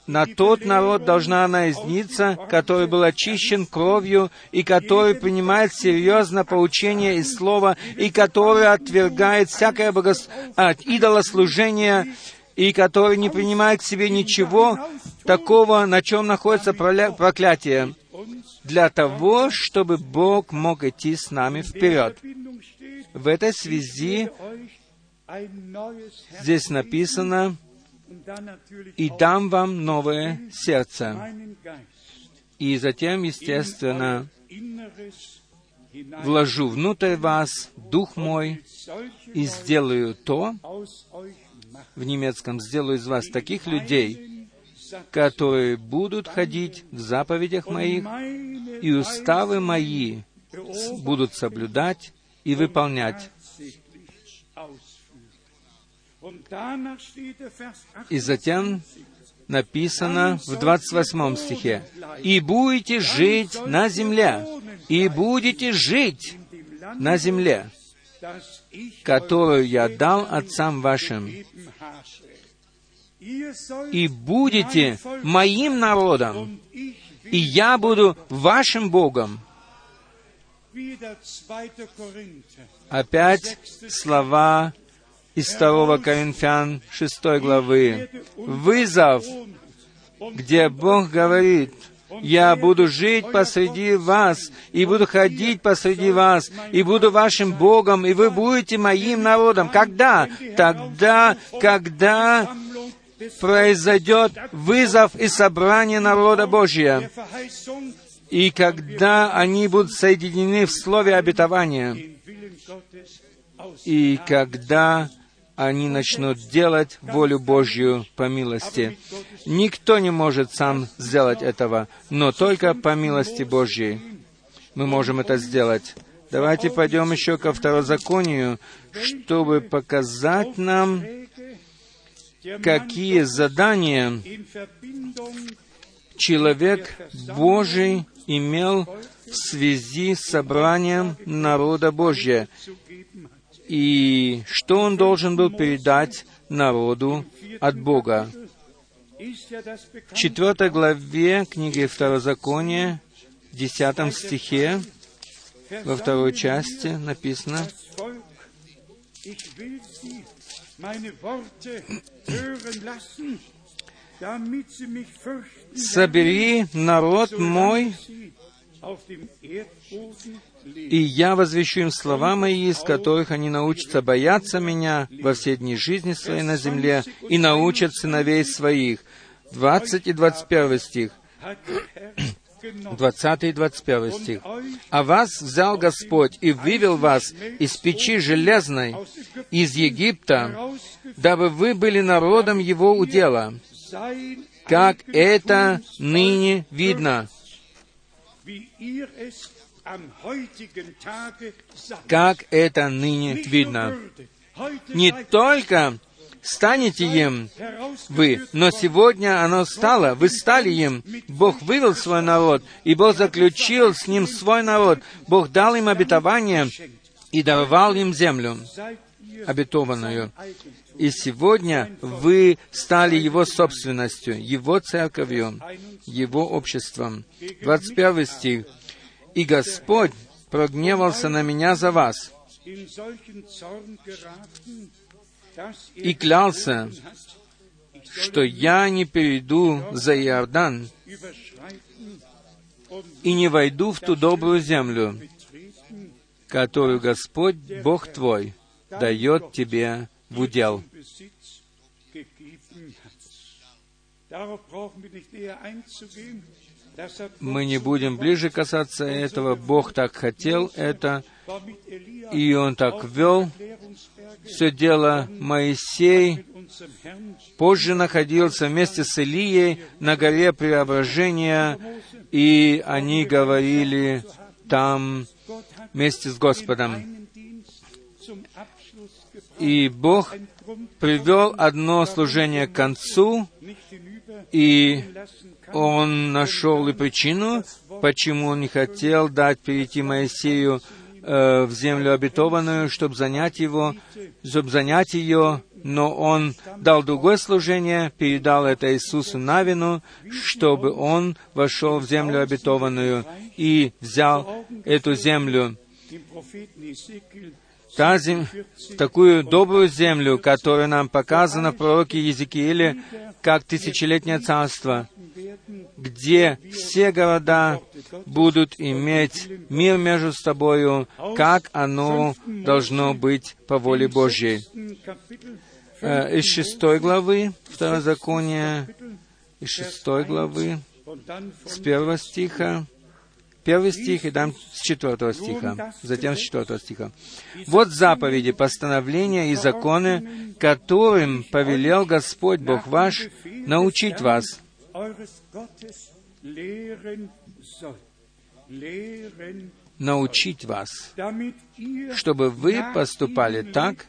Speaker 1: на тот народ должна она излиться, который был очищен кровью, и который принимает серьезно поучение из Слова, и который отвергает всякое богос... а, идолослужение, и который не принимает к себе ничего такого, на чем находится проклятие, для того, чтобы Бог мог идти с нами вперед. В этой связи здесь написано, «И дам вам новое сердце». И затем, естественно, вложу внутрь вас Дух мой и сделаю то, в немецком «сделаю из вас таких людей, которые будут ходить в заповедях моих, и уставы мои будут соблюдать и выполнять». И затем написано в 28 стихе, «И будете жить на земле, и будете жить на земле, которую я дал отцам вашим, и будете моим народом, и я буду вашим Богом. Опять слова из 2 Коринфян 6 главы. Вызов, где Бог говорит, «Я буду жить посреди вас, и буду ходить посреди вас, и буду вашим Богом, и вы будете моим народом». Когда? Тогда, когда произойдет вызов и собрание народа Божия, и когда они будут соединены в слове обетования, и когда они начнут делать волю Божью по милости. Никто не может сам сделать этого, но только по милости Божьей мы можем это сделать. Давайте пойдем еще ко второзаконию, чтобы показать нам, какие задания человек Божий имел в связи с собранием народа Божия и что он должен был передать народу от Бога. В четвертой главе книги Второзакония, в десятом стихе, во второй части написано, «Собери народ мой и я возвещу им слова мои, из которых они научатся бояться меня во все дни жизни своей на земле и научат сыновей своих. 20 и 21 стих. 20 и 21 стих. «А вас взял Господь и вывел вас из печи железной, из Египта, дабы вы были народом Его удела, как это ныне видно, как это ныне видно. Не только станете им вы, но сегодня оно стало, вы стали им. Бог вывел свой народ, и Бог заключил с ним свой народ. Бог дал им обетование и даровал им землю обетованную. И сегодня вы стали Его собственностью, Его церковью, Его обществом. 21 стих и Господь прогневался на меня за вас и клялся, что я не перейду за Иордан и не войду в ту добрую землю, которую Господь, Бог твой, дает тебе в удел. Мы не будем ближе касаться этого. Бог так хотел это, и Он так вел. Все дело Моисей позже находился вместе с Илией на горе Преображения, и они говорили там вместе с Господом. И Бог привел одно служение к концу, и он нашел и причину, почему он не хотел дать перейти Моисею э, в землю обетованную, чтобы занять его, чтобы занять ее, но он дал другое служение, передал это Иисусу Навину, чтобы он вошел в землю обетованную и взял эту землю та такую добрую землю, которая нам показана в пророке Езекииле, как тысячелетнее царство, где все города будут иметь мир между собою, как оно должно быть по воле Божьей. Э, из шестой главы Второзакония, из шестой главы, с первого стиха, первый стих и дам с четвертого стиха, затем с четвертого стиха. «Вот заповеди, постановления и законы, которым повелел Господь Бог ваш научить вас, научить вас, чтобы вы поступали так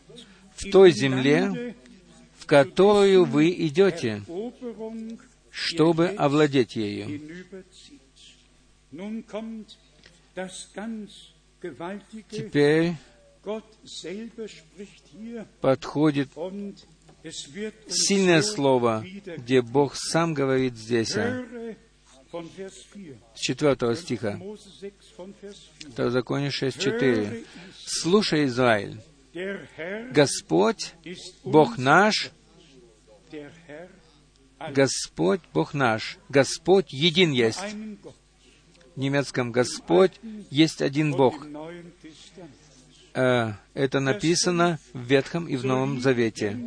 Speaker 1: в той земле, в которую вы идете, чтобы овладеть ею. Теперь подходит сильное слово, где Бог сам говорит здесь.
Speaker 2: 4.
Speaker 1: с 4 стиха.
Speaker 2: Mose 6 von Vers 4.
Speaker 1: Второзаконие 6.4. «Слушай, Израиль, Господь, Бог наш. Господь, Бог наш, Господь един есть». Немецком «Господь» есть один Бог. Э, Это написано в Ветхом и в Новом Завете.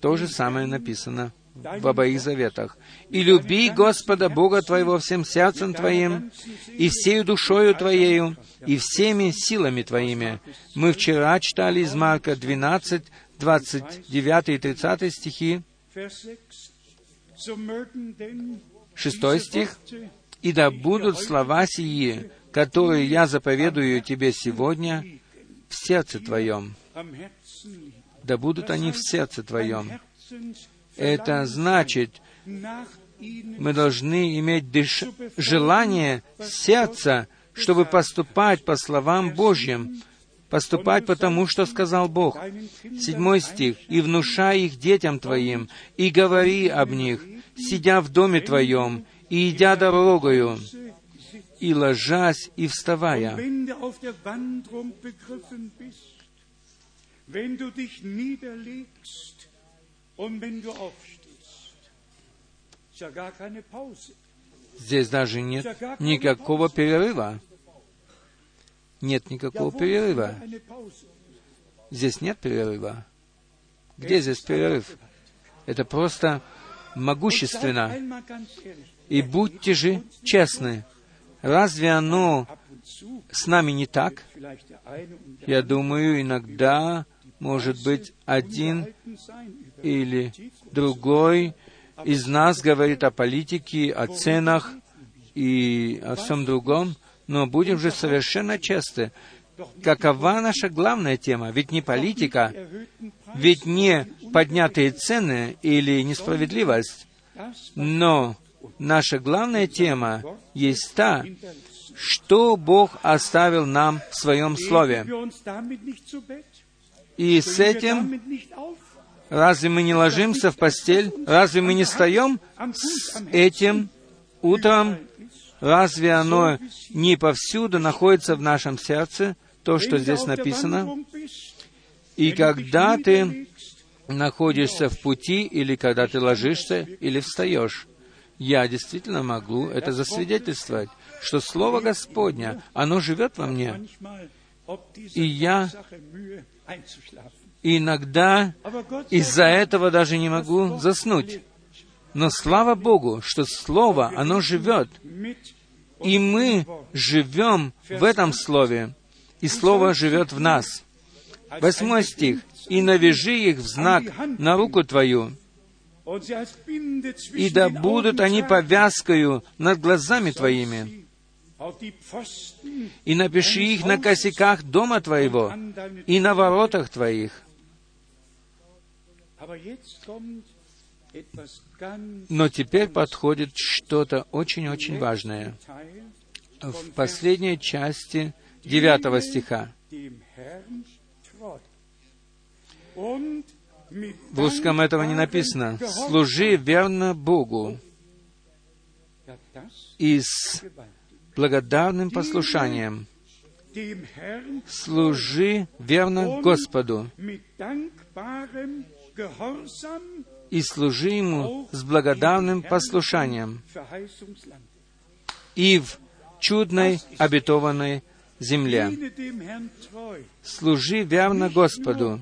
Speaker 1: То же самое написано в обоих заветах. «И люби Господа Бога твоего всем сердцем твоим, и всею душою твоею, и всеми силами твоими». Мы вчера читали из Марка 12, 29 и 30 стихи,
Speaker 2: Vers 6. So mögen denn
Speaker 1: Шестой стих. «И да будут слова сии, которые я заповедую тебе сегодня, в сердце твоем». Да будут они в сердце твоем. Это значит, мы должны иметь дыш- желание сердца, чтобы поступать по словам Божьим, поступать по тому, что сказал Бог. Седьмой стих. «И внушай их детям твоим, и говори об них, сидя в доме твоем, и идя дорогою, и ложась, и вставая».
Speaker 2: Wenn du auf der Wanderung begriffen bist, wenn du dich niederlegst und wenn du aufstehst, ist ja gar keine Pause.
Speaker 1: Здесь даже нет никакого перерыва. Нет никакого перерыва. Здесь нет перерыва. Где здесь перерыв? Это просто могущественно. И будьте же честны. Разве оно с нами не так? Я думаю, иногда, может быть, один или другой из нас говорит о политике, о ценах и о всем другом, но будем же совершенно честны. Какова наша главная тема? Ведь не политика, ведь не поднятые цены или несправедливость, но наша главная тема есть та, что Бог оставил нам в Своем Слове. И с этим разве мы не ложимся в постель? Разве мы не встаем с этим утром? Разве оно не повсюду находится в нашем сердце, то, что здесь написано? И когда ты находишься в пути, или когда ты ложишься, или встаешь, я действительно могу это засвидетельствовать, что Слово Господня, оно живет во мне. И я иногда из-за этого даже не могу заснуть. Но слава Богу, что Слово, оно живет, и мы живем в этом Слове, и Слово живет в нас. Восьмой стих. «И навяжи их в знак на руку твою, и да будут они повязкою над глазами твоими, и напиши их на косяках дома твоего и на воротах твоих». Но теперь подходит что-то очень-очень важное. В последней части девятого стиха. В русском этого не написано. «Служи верно Богу и с благодарным послушанием. Служи верно Господу и служи Ему с благодарным послушанием и в чудной обетованной земле. Служи верно Господу.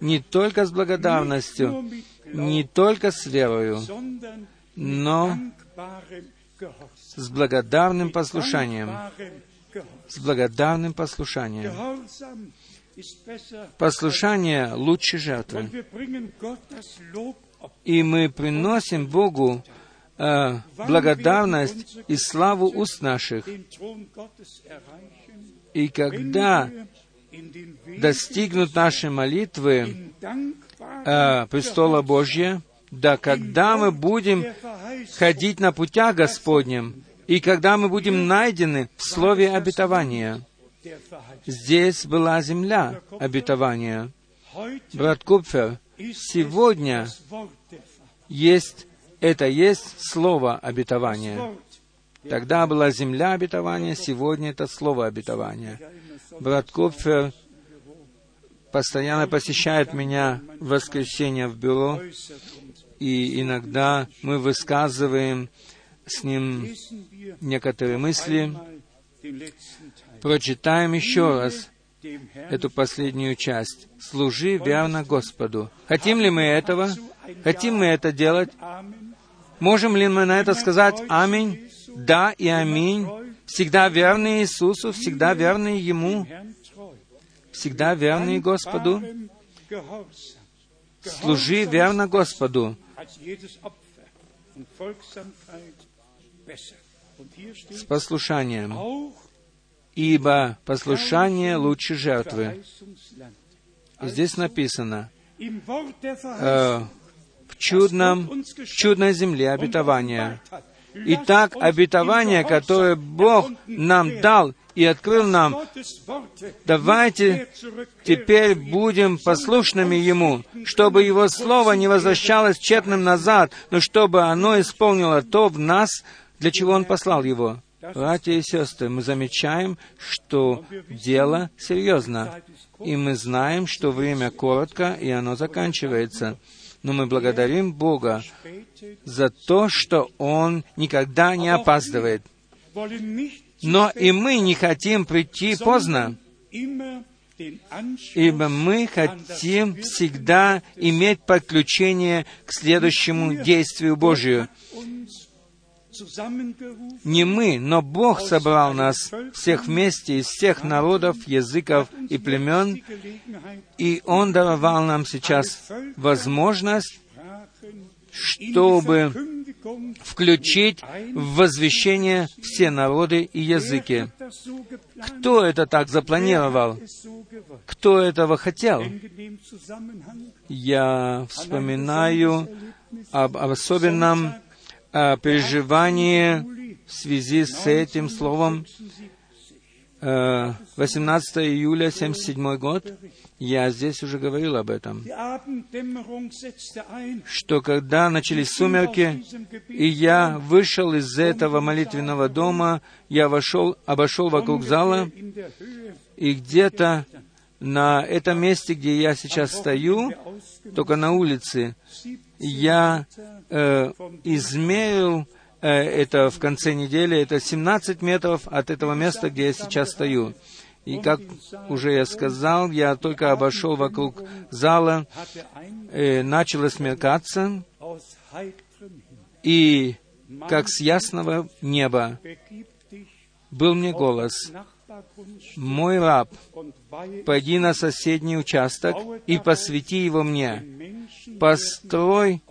Speaker 1: Не только с благодарностью, не только с верою, но с благодарным послушанием. С благодарным послушанием. Послушание лучше жертвы. И мы приносим Богу э, благодарность и славу уст наших. И когда достигнут наши молитвы э, престола Божья, да когда мы будем ходить на путях Господнем, и когда мы будем найдены в слове обетования. Здесь была земля обетования. Брат Купфер, сегодня есть Это есть слово обетования. Тогда была земля обетования, сегодня это слово обетования. Брат Копфер постоянно посещает меня в воскресенье в бюро, и иногда мы высказываем с ним некоторые мысли. Прочитаем еще раз эту последнюю часть. «Служи верно Господу». Хотим ли мы этого? Хотим мы это делать? Можем ли мы на это сказать «Аминь»? Да и аминь. Всегда верные Иисусу, всегда верные Ему, всегда верные Господу. Служи верно Господу. С послушанием. Ибо послушание лучше жертвы. Здесь написано, э, в чудном, в чудной земле обетования. Итак, обетование, которое Бог нам дал и открыл нам, давайте теперь будем послушными Ему, чтобы Его Слово не возвращалось тщетным назад, но чтобы оно исполнило то в нас, для чего Он послал Его. Братья и сестры, мы замечаем, что дело серьезно, и мы знаем, что время коротко, и оно заканчивается но мы благодарим Бога за то, что Он никогда не опаздывает. Но и мы не хотим прийти поздно, ибо мы хотим всегда иметь подключение к следующему действию Божию. Не мы, но Бог собрал нас всех вместе из всех народов, языков и племен, и Он даровал нам сейчас возможность, чтобы включить в возвещение все народы и языки. Кто это так запланировал? Кто этого хотел? Я вспоминаю об особенном о переживании в связи с этим словом 18 э, июля 1977 год, я здесь уже говорил об этом, что когда начались сумерки, и я вышел из этого молитвенного дома, я вошел, обошел вокруг зала, и где-то на этом месте, где я сейчас стою, только на улице, я э, измерил э, это в конце недели, это 17 метров от этого места, где я сейчас стою. И как уже я сказал, я только обошел вокруг зала, э, начало смеркаться, и как с ясного неба был мне голос, «Мой раб, пойди на соседний участок и посвяти его мне. Построй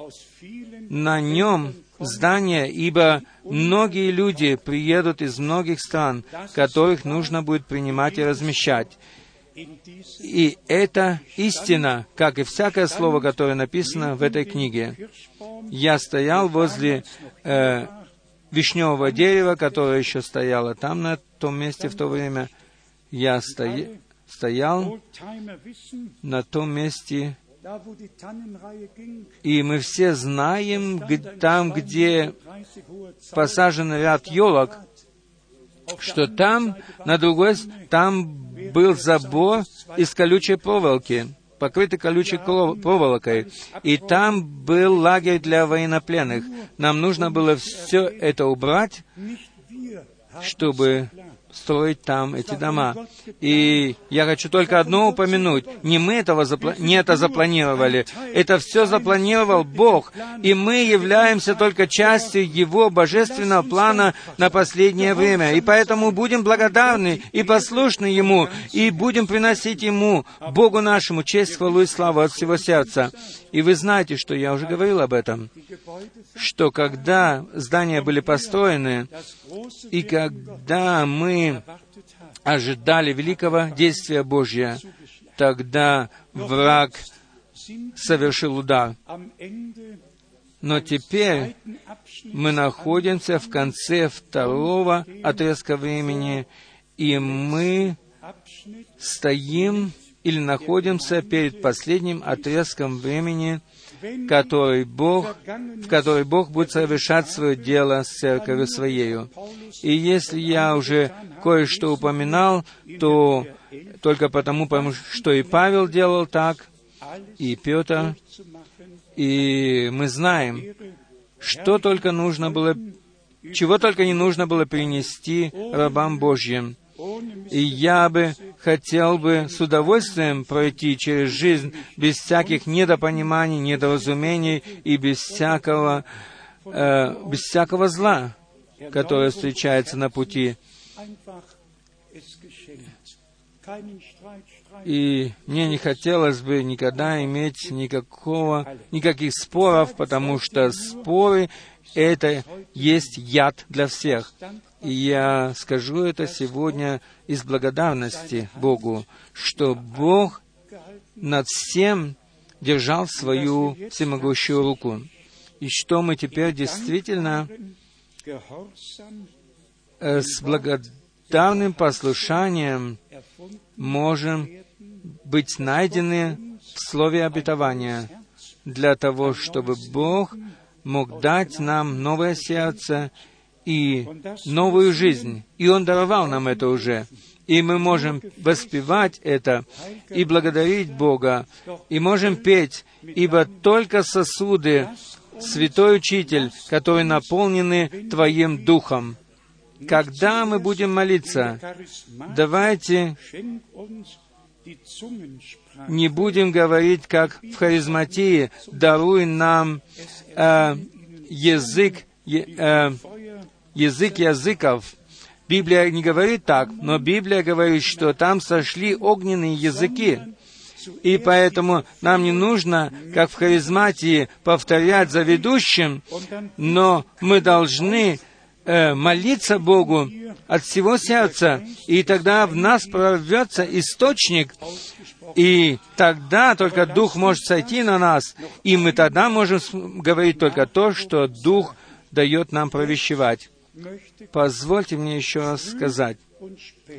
Speaker 1: на нем здание, ибо многие люди приедут из многих стран, которых нужно будет принимать и размещать. И это истина, как и всякое слово, которое написано в этой книге. Я стоял возле э, вишневого дерева, которое еще стояло там, на том месте в то время. Я стоял стоял на том месте, и мы все знаем, там, где посажен ряд елок, что там, на другой, там был забор из колючей проволоки, покрытый колючей проволокой, и там был лагерь для военнопленных. Нам нужно было все это убрать, чтобы строить там эти дома. И я хочу только одно упомянуть. Не мы этого запла... не это запланировали. Это все запланировал Бог. И мы являемся только частью Его божественного плана на последнее время. И поэтому будем благодарны и послушны Ему, и будем приносить Ему, Богу нашему, честь, хвалу и славу от всего сердца. И вы знаете, что я уже говорил об этом, что когда здания были построены, и когда мы ожидали великого действия Божьего, тогда враг совершил удар. Но теперь мы находимся в конце второго отрезка времени, и мы стоим или находимся перед последним отрезком времени, который Бог, в которой Бог будет совершать свое дело с церковью своею. И если я уже кое-что упоминал, то только потому, что и Павел делал так, и Петр, и мы знаем, что только нужно было, чего только не нужно было принести рабам Божьим. И я бы хотел бы с удовольствием пройти через жизнь без всяких недопониманий, недоразумений и без всякого, э, без всякого зла, которое встречается на пути. И мне не хотелось бы никогда иметь никакого, никаких споров, потому что споры — это есть яд для всех. И я скажу это сегодня из благодарности Богу, что Бог над всем держал свою всемогущую руку. И что мы теперь действительно э, с благодарным послушанием можем быть найдены в слове обетования для того, чтобы Бог мог дать нам новое сердце и новую жизнь. И Он даровал нам это уже. И мы можем воспевать это и благодарить Бога, и можем петь, ибо только сосуды, Святой Учитель, которые наполнены Твоим Духом. Когда мы будем молиться, давайте не будем говорить, как в харизматии, даруй нам э, язык, э, язык языков. Библия не говорит так, но Библия говорит, что там сошли огненные языки. И поэтому нам не нужно, как в харизматии, повторять за ведущим, но мы должны э, молиться Богу от всего сердца, и тогда в нас прорвется источник, и тогда только Дух может сойти на нас, и мы тогда можем говорить только то, что Дух дает нам провещевать. Позвольте мне еще раз сказать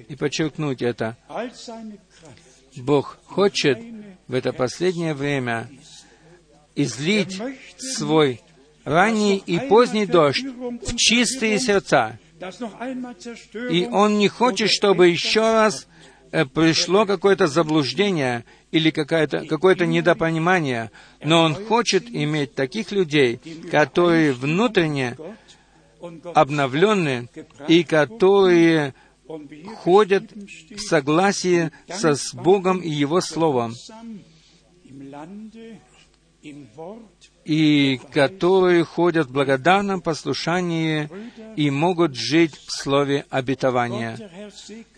Speaker 1: и подчеркнуть это. Бог хочет в это последнее время излить свой ранний и поздний дождь в чистые сердца. И Он не хочет, чтобы еще раз э, пришло какое-то заблуждение или какое-то какое недопонимание, но Он хочет иметь таких людей, которые внутренне обновленные и которые ходят в согласии со с Богом и Его Словом, и которые ходят в благодарном послушании и могут жить в слове обетования.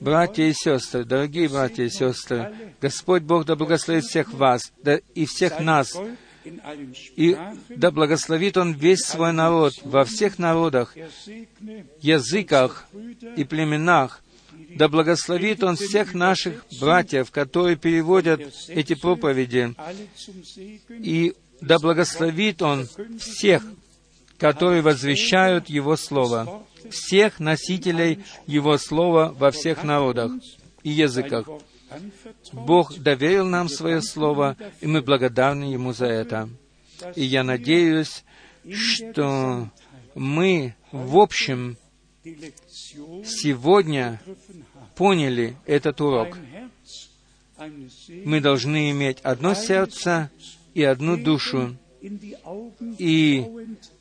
Speaker 1: Братья и сестры, дорогие братья и сестры, Господь Бог да благословит всех вас да и всех нас, и да благословит Он весь свой народ во всех народах, языках и племенах, да благословит Он всех наших братьев, которые переводят эти проповеди, и да благословит Он всех, которые возвещают Его Слово, всех носителей Его Слова во всех народах и языках. Бог доверил нам свое Слово, и мы благодарны Ему за это. И я надеюсь, что мы, в общем, сегодня поняли этот урок. Мы должны иметь одно сердце и одну душу. И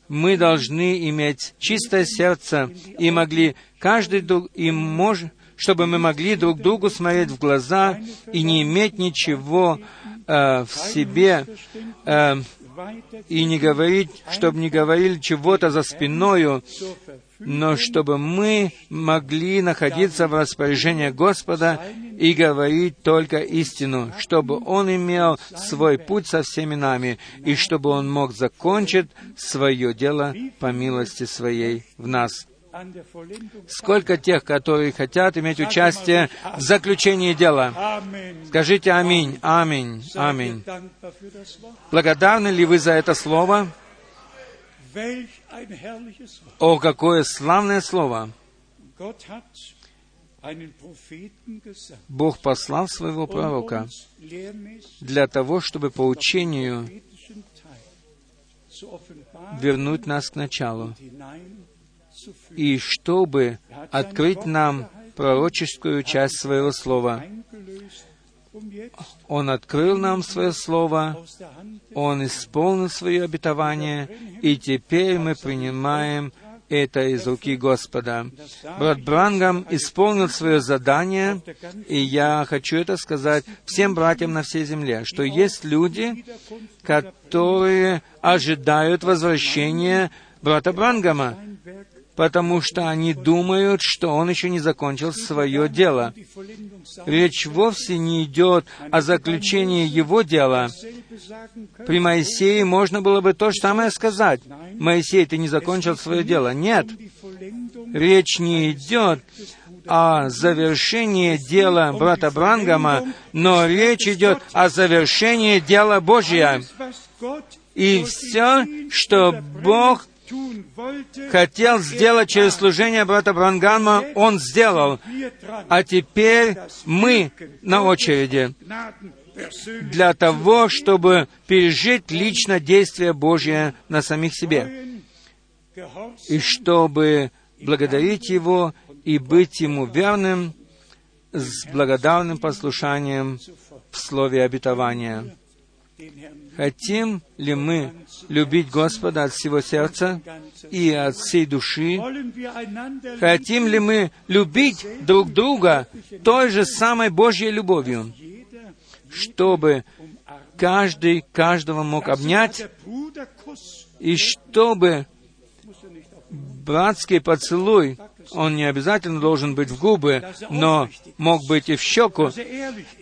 Speaker 1: мы должны иметь чистое сердце и могли каждый друг, и мож, чтобы мы могли друг другу смотреть в глаза и не иметь ничего э, в себе э, и не говорить, чтобы не говорили чего-то за спиною, но чтобы мы могли находиться в распоряжении Господа и говорить только истину, чтобы Он имел свой путь со всеми нами, и чтобы Он мог закончить свое дело по милости Своей в нас. Сколько тех, которые хотят иметь участие в заключении дела? Скажите аминь, аминь, аминь. Благодарны ли вы за это слово? О, какое славное слово! Бог послал своего пророка для того, чтобы по учению вернуть нас к началу, и чтобы открыть нам пророческую часть Своего Слова. Он открыл нам Свое Слово, Он исполнил свое обетование, и теперь мы принимаем это из руки Господа. Брат Брангам исполнил свое задание, и я хочу это сказать всем братьям на всей земле, что есть люди, которые ожидают возвращения брата Брангама, потому что они думают, что он еще не закончил свое дело. Речь вовсе не идет о заключении его дела. При Моисее можно было бы то же самое сказать. Моисей, ты не закончил свое дело. Нет. Речь не идет о завершении дела брата Брангама, но речь идет о завершении дела Божьего. И все, что Бог хотел сделать через служение брата Брангама, он сделал. А теперь мы на очереди для того, чтобы пережить лично действие Божье на самих себе, и чтобы благодарить Его и быть Ему верным с благодарным послушанием в слове обетования. Хотим ли мы любить Господа от всего сердца и от всей души? Хотим ли мы любить друг друга той же самой Божьей любовью, чтобы каждый каждого мог обнять, и чтобы братский поцелуй он не обязательно должен быть в губы, но мог быть и в щеку.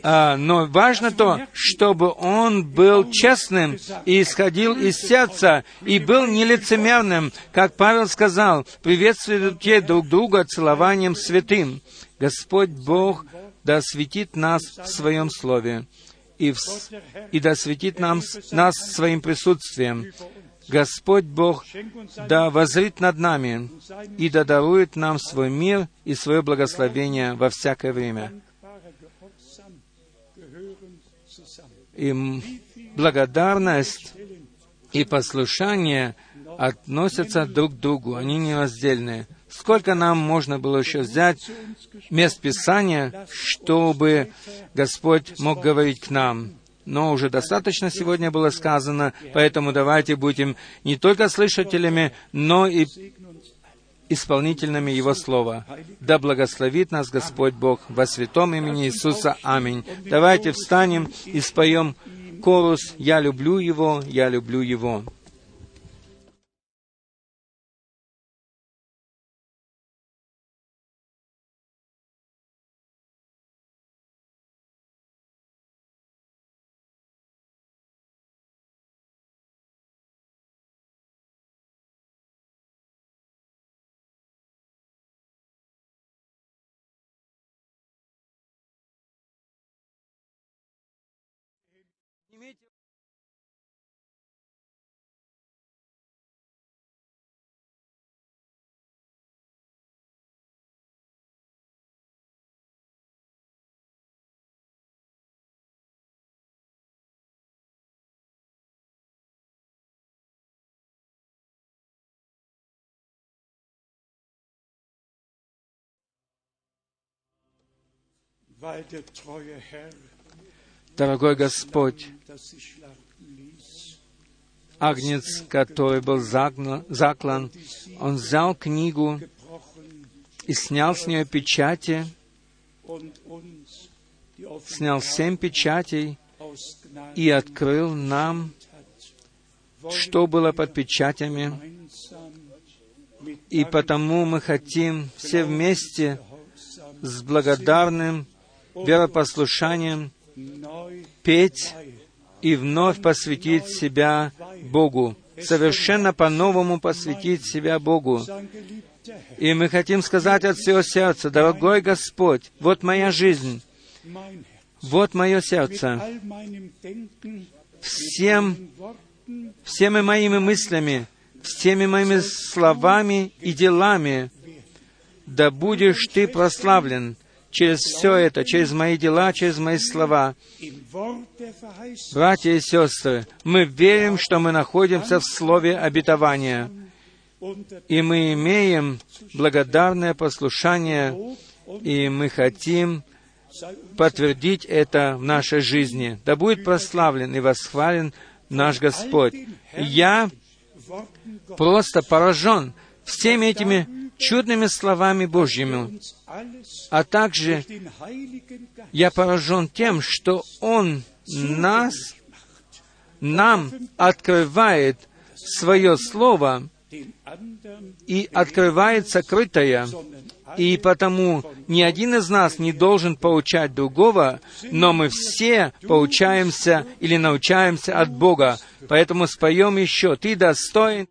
Speaker 1: А, но важно то, чтобы он был честным и исходил из сердца, и был нелицемерным, как Павел сказал, приветствуйте друг друга целованием святым. Господь Бог да осветит нас в Своем Слове и, в, и да осветит нам, нас своим присутствием. Господь Бог да возрит над нами и да дарует нам свой мир и свое благословение во всякое время. И благодарность и послушание относятся друг к другу, они нераздельные. Сколько нам можно было еще взять мест Писания, чтобы Господь мог говорить к нам? Но уже достаточно сегодня было сказано, поэтому давайте будем не только слышателями, но и исполнителями Его Слова. Да благословит нас Господь Бог во святом имени Иисуса. Аминь. Давайте встанем и споем корус «Я люблю Его, я люблю Его». иметь weil der treue Herr Дорогой Господь, Агнец, который был заклан, он взял книгу и снял с нее печати, снял семь печатей и открыл нам, что было под печатями. И потому мы хотим все вместе с благодарным веропослушанием петь и вновь посвятить себя Богу, совершенно по-новому посвятить себя Богу. И мы хотим сказать от всего сердца, дорогой Господь, вот моя жизнь, вот мое сердце, всем, всеми моими мыслями, всеми моими словами и делами, да будешь Ты прославлен, через все это, через мои дела, через мои слова. Братья и сестры, мы верим, что мы находимся в слове обетования, и мы имеем благодарное послушание, и мы хотим подтвердить это в нашей жизни. Да будет прославлен и восхвален наш Господь. Я просто поражен всеми этими чудными словами Божьими, а также я поражен тем, что Он нас, нам открывает свое Слово и открывает сокрытое, и потому ни один из нас не должен поучать другого, но мы все поучаемся или научаемся от Бога. Поэтому споем еще «Ты достоин».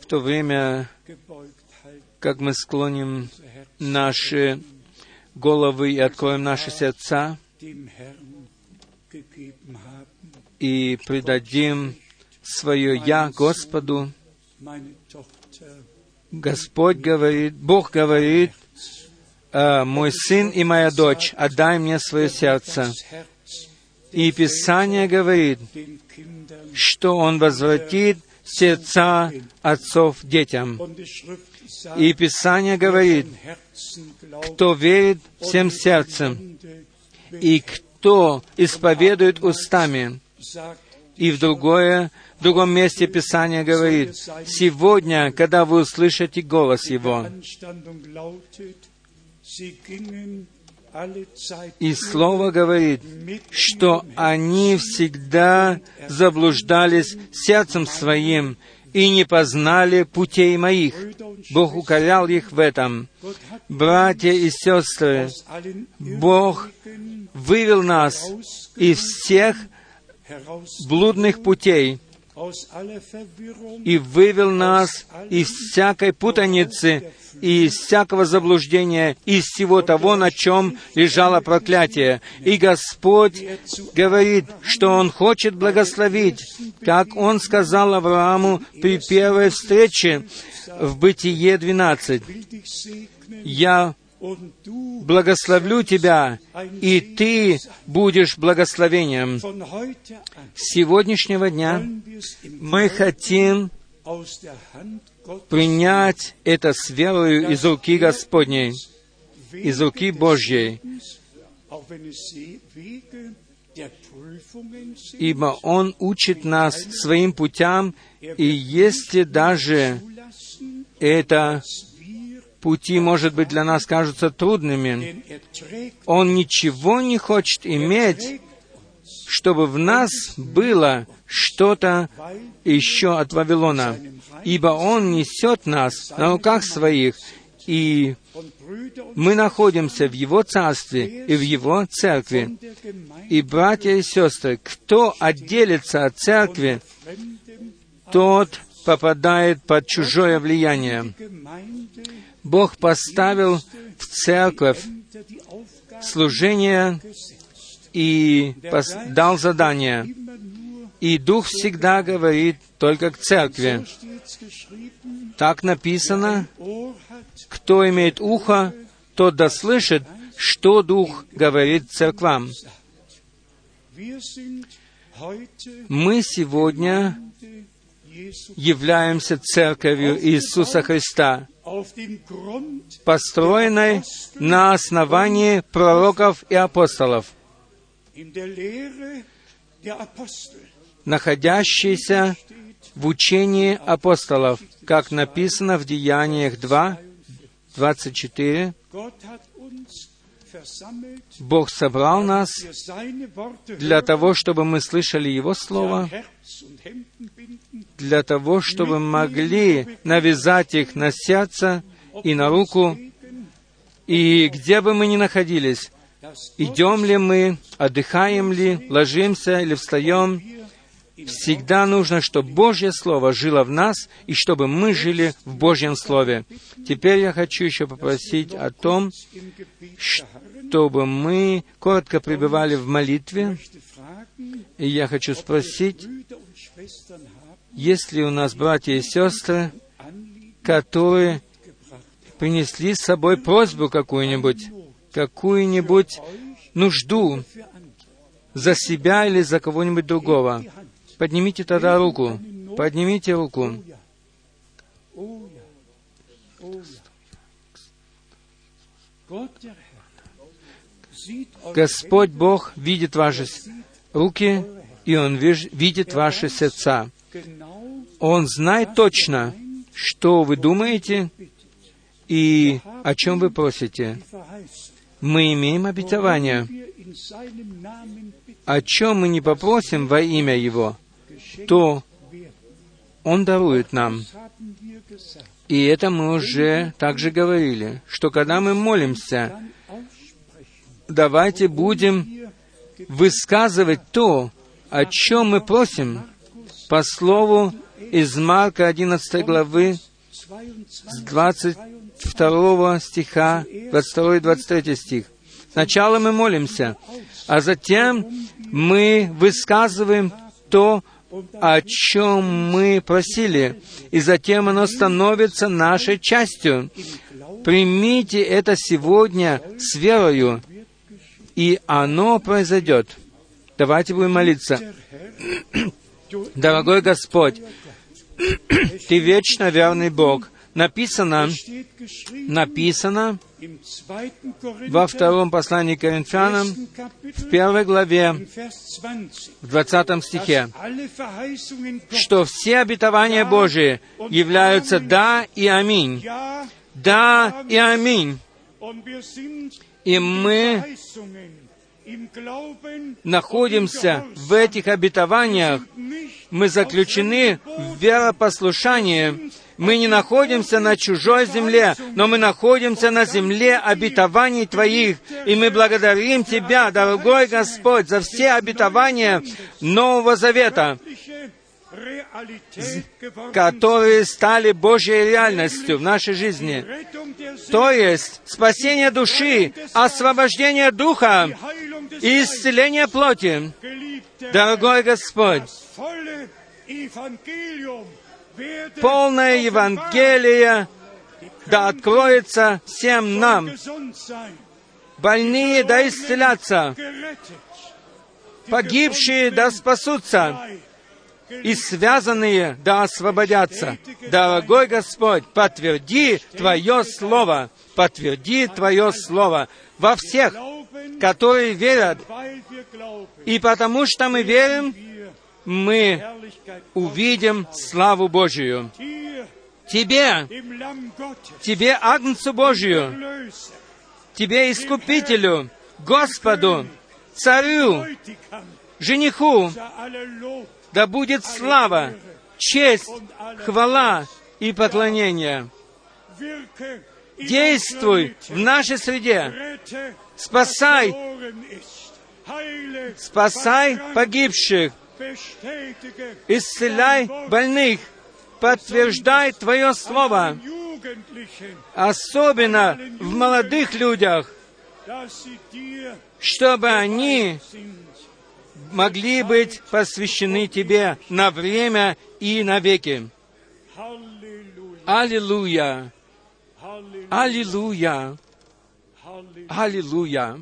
Speaker 1: В то время, как мы склоним наши головы и откроем наши сердца и предадим свое «Я» Господу, Господь говорит, Бог говорит, «Мой сын и моя дочь, отдай мне свое сердце». И Писание говорит, что Он возвратит сердца отцов детям. И Писание говорит, кто верит всем сердцем, и кто исповедует устами. И в другое, в другом месте Писание говорит, сегодня, когда вы услышите голос Его, и Слово говорит, что они всегда заблуждались сердцем своим и не познали путей моих. Бог укорял их в этом. Братья и сестры, Бог вывел нас из всех блудных путей и вывел нас из всякой путаницы и из всякого заблуждения, из всего того, на чем лежало проклятие. И Господь говорит, что Он хочет благословить, как Он сказал Аврааму при первой встрече в Бытие 12. «Я благословлю тебя, и ты будешь благословением. С сегодняшнего дня мы хотим принять это с верою из руки Господней, из руки Божьей, ибо Он учит нас своим путям, и если даже это пути, может быть, для нас кажутся трудными, Он ничего не хочет иметь, чтобы в нас было что-то еще от Вавилона, ибо Он несет нас на руках своих, и мы находимся в Его Царстве и в Его Церкви. И, братья и сестры, кто отделится от Церкви, тот попадает под чужое влияние. Бог поставил в церковь служение и дал задание. И Дух всегда говорит только к церкви. Так написано, кто имеет ухо, тот да слышит, что Дух говорит церквам. Мы сегодня являемся церковью Иисуса Христа, построенной на основании пророков и апостолов, находящейся в учении апостолов, как написано в Деяниях 2, 24, Бог собрал нас для того, чтобы мы слышали Его Слово, для того, чтобы могли навязать их на сердце и на руку, и где бы мы ни находились, идем ли мы, отдыхаем ли, ложимся или встаем, Всегда нужно, чтобы Божье Слово жило в нас, и чтобы мы жили в Божьем Слове. Теперь я хочу еще попросить о том, чтобы мы коротко пребывали в молитве. И я хочу спросить, есть ли у нас братья и сестры, которые принесли с собой просьбу какую-нибудь, какую-нибудь нужду за себя или за кого-нибудь другого. Поднимите тогда руку. Поднимите руку. Господь Бог видит ваши руки, и Он видит ваши сердца. Он знает точно, что вы думаете и о чем вы просите. Мы имеем обетование. О чем мы не попросим во имя Его, то Он дарует нам. И это мы уже также говорили, что когда мы молимся, давайте будем высказывать то, о чем мы просим, по слову из Марка 11 главы, с 22 стиха, 22 и 23 стих. Сначала мы молимся, а затем мы высказываем то, о чем мы просили, и затем оно становится нашей частью. Примите это сегодня с верою, и оно произойдет. Давайте будем молиться. Дорогой Господь, Ты вечно верный Бог. Написано, написано во втором послании к Коринфянам, в первой главе, в двадцатом стихе, что все обетования Божии являются «да» и «аминь». «Да» и «аминь». И мы находимся в этих обетованиях, мы заключены в веропослушании, мы не находимся на чужой земле, но мы находимся на земле обетований Твоих. И мы благодарим Тебя, дорогой Господь, за все обетования Нового Завета, которые стали Божьей реальностью в нашей жизни. То есть спасение души, освобождение духа и исцеление плоти. Дорогой Господь, полное Евангелие да откроется всем нам. Больные да исцелятся, погибшие да спасутся, и связанные да освободятся. Дорогой Господь, подтверди Твое Слово, подтверди Твое Слово во всех, которые верят. И потому что мы верим, мы увидим славу Божию. Тебе, Тебе, Агнцу Божию, Тебе, Искупителю, Господу, Царю, Жениху, да будет слава, честь, хвала и поклонение. Действуй в нашей среде. Спасай, спасай погибших, исцеляй больных, подтверждай Твое Слово, особенно в молодых людях, чтобы они могли быть посвящены Тебе на время и навеки. Аллилуйя! Аллилуйя! Аллилуйя!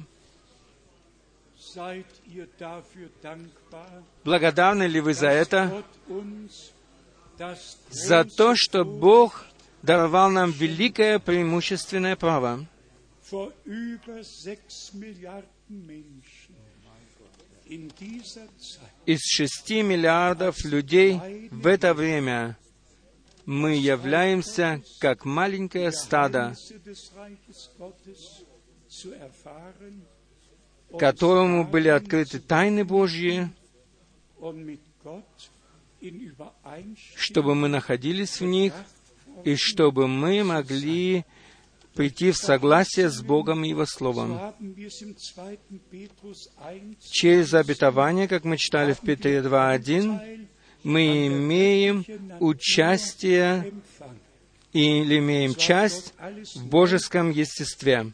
Speaker 1: Благодарны ли вы за это? За то, что Бог даровал нам великое преимущественное право. из шести миллиардов людей в это время мы являемся как маленькое стадо, которому были открыты тайны Божьи, чтобы мы находились в них и чтобы мы могли прийти в согласие с Богом и Его Словом.
Speaker 2: haben wir es im 2. Petrus 1
Speaker 1: Через обетование, как мы читали в Петре 2.1,
Speaker 2: Teil
Speaker 1: мы имеем участие. Или имеем часть в божеском естестве.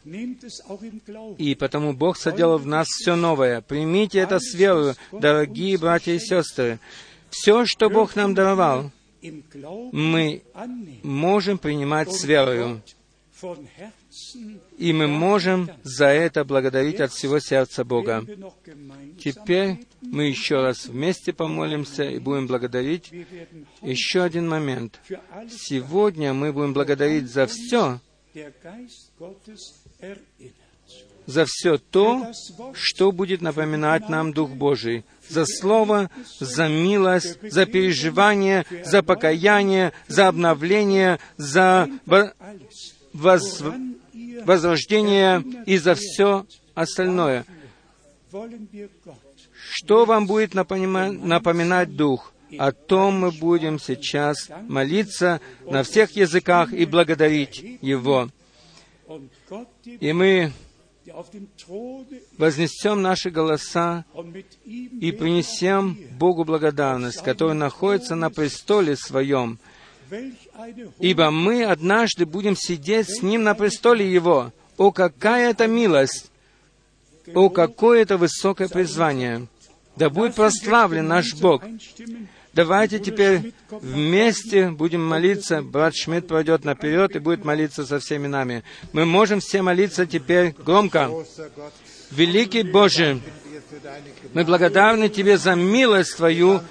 Speaker 1: И потому Бог соделал в нас все новое. Примите это с верою, дорогие братья и сестры. Все, что Бог нам даровал, мы можем принимать с верою. И мы можем за это благодарить от всего сердца Бога. Теперь мы еще раз вместе помолимся и будем благодарить. Еще один момент. Сегодня мы будем благодарить за все, за все то, что будет напоминать нам Дух Божий. За Слово, за милость, за переживание, за покаяние, за обновление, за воз- возрождение и за все остальное. Что вам будет напомина- напоминать Дух? О том мы будем сейчас молиться на всех языках и благодарить Его. И мы вознесем наши голоса и принесем Богу благодарность, который находится на престоле Своем, ибо мы однажды будем сидеть с Ним на престоле Его. О, какая это милость! О, какое это высокое призвание! Да будет прославлен наш Бог! Давайте теперь вместе будем молиться. Брат Шмидт пройдет наперед и будет молиться со всеми нами. Мы можем все молиться теперь громко. Великий Боже, мы благодарны Тебе за милость Твою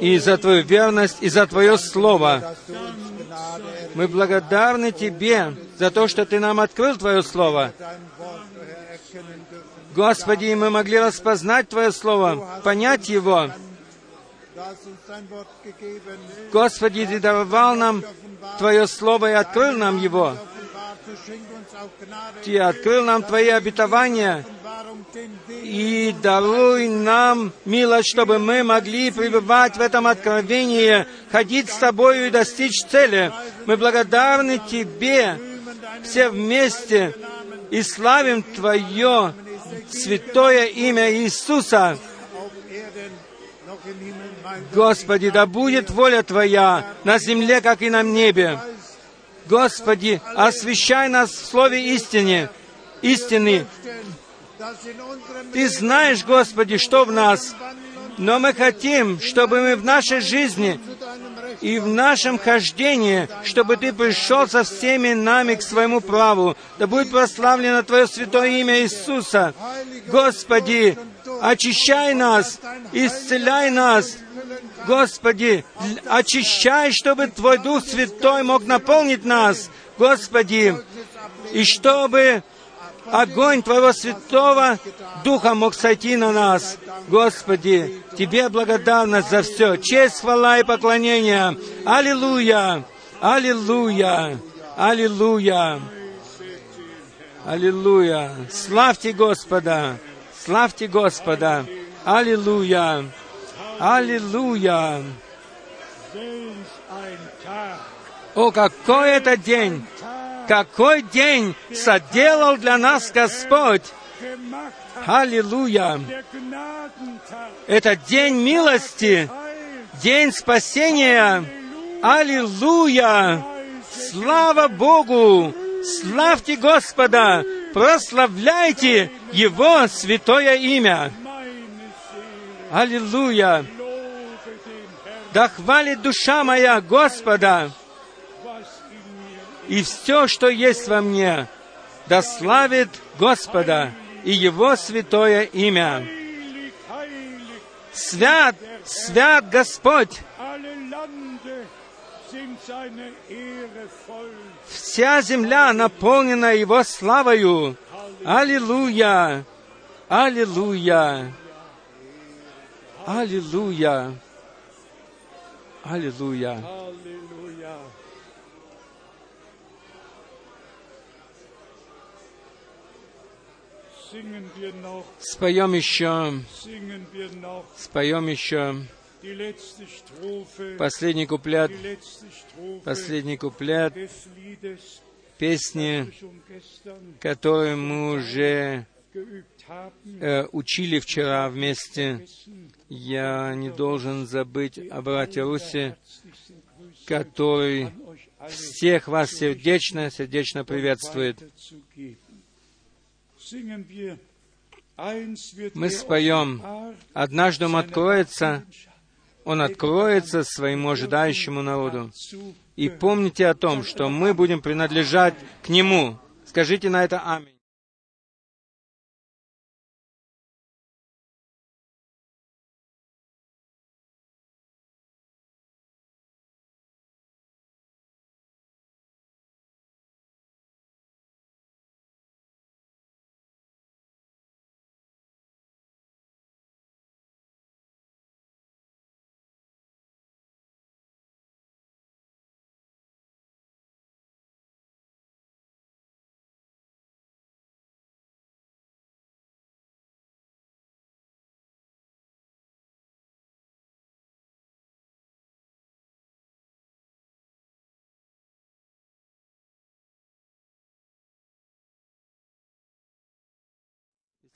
Speaker 1: и за Твою верность и за Твое Слово. Мы благодарны Тебе за то, что Ты нам открыл Твое Слово. Господи, мы могли распознать Твое Слово, понять его. Господи, Ты даровал нам Твое Слово и открыл нам его. Ты открыл нам Твои обетования и даруй нам милость, чтобы мы могли пребывать в этом откровении, ходить с Тобою и достичь цели. Мы благодарны Тебе все вместе и славим Твое святое имя Иисуса. Господи, да будет воля Твоя на земле, как и на небе. Господи, освящай нас в Слове истине, истины. Ты знаешь, Господи, что в нас, но мы хотим, чтобы мы в нашей жизни и в нашем хождении, чтобы Ты пришел со всеми нами к своему праву. Да будет прославлено Твое святое имя Иисуса. Господи, очищай нас, исцеляй нас. Господи, очищай, чтобы Твой Дух Святой мог наполнить нас. Господи, и чтобы огонь Твоего Святого Духа мог сойти на нас. Господи, Тебе благодарность за все. Честь, хвала и поклонение. Аллилуйя! Аллилуйя! Аллилуйя! Аллилуйя! Славьте Господа! Славьте Господа! Аллилуйя! Аллилуйя! О, какой это день! Какой день соделал для нас Господь! Аллилуйя! Это день милости, день спасения. Аллилуйя! Слава Богу! Славьте Господа! Прославляйте Его святое имя! Аллилуйя! Да хвалит душа моя Господа! И все, что есть во мне, да славит Господа и Его святое имя. Свят, свят Господь! Вся земля наполнена Его славою. Аллилуйя! Аллилуйя! Аллилуйя! Аллилуйя! Споем еще, споем еще. Последний куплет, последний куплет песни, которую мы уже э, учили вчера вместе. Я не должен забыть о брате Руси, который всех вас сердечно, сердечно приветствует. Мы споем, однажды он откроется, он откроется своему ожидающему народу. И помните о том, что мы будем принадлежать к Нему. Скажите на это Аминь.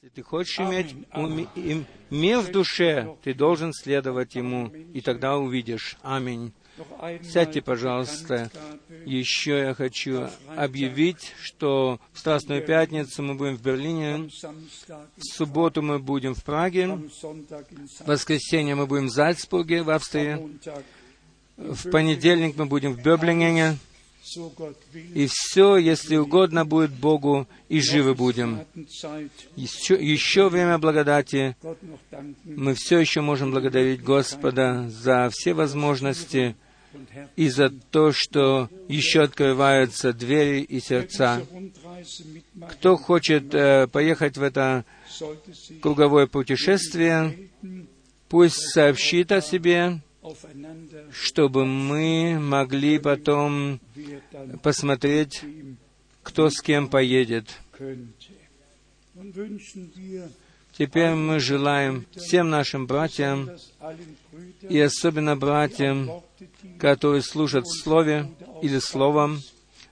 Speaker 1: Если ты хочешь иметь мир в душе, ты должен следовать ему, и тогда увидишь. Аминь. Сядьте, пожалуйста. Еще я хочу объявить, что в Страстную Пятницу мы будем в Берлине, в субботу мы будем в Праге, в воскресенье мы будем в Зальцбурге, в Австрии, в понедельник мы будем в Бёблингене. И все, если угодно будет Богу, и живы будем. Еще, еще время благодати, мы все еще можем благодарить Господа за все возможности и за то, что еще открываются двери и сердца. Кто хочет э, поехать в это круговое путешествие, пусть сообщит о себе, чтобы мы могли потом посмотреть, кто с кем поедет. Теперь мы желаем всем нашим братьям и особенно братьям, которые служат в Слове или Словом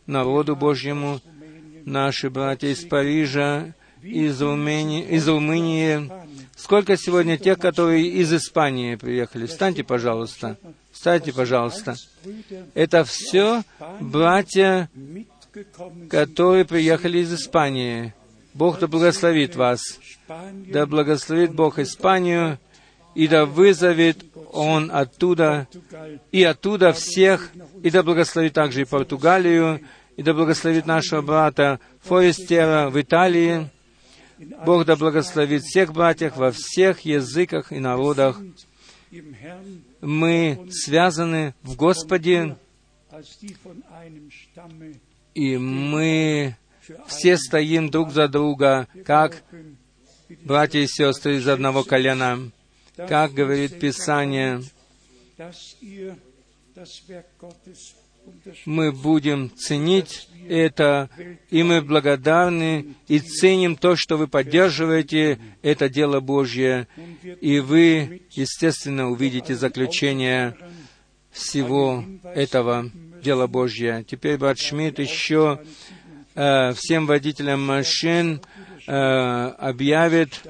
Speaker 1: народу Божьему, наши братья из Парижа, из Румынии, из Румынии. Сколько сегодня тех, которые из Испании приехали? Встаньте, пожалуйста. Встаньте, пожалуйста. Это все братья, которые приехали из Испании. Бог да благословит вас. Да благословит Бог Испанию, и да вызовет Он оттуда, и оттуда всех, и да благословит также и Португалию, и да благословит нашего брата Форестера в Италии. Бог да благословит всех братьев во всех языках и народах. Мы связаны в Господе, и мы все стоим друг за друга, как братья и сестры из одного колена. Как говорит Писание, мы будем ценить это, и мы благодарны и ценим то, что вы поддерживаете это дело Божье, и вы, естественно, увидите заключение всего этого дела Божье. Теперь брат Шмидт еще э, всем водителям машин э, объявит,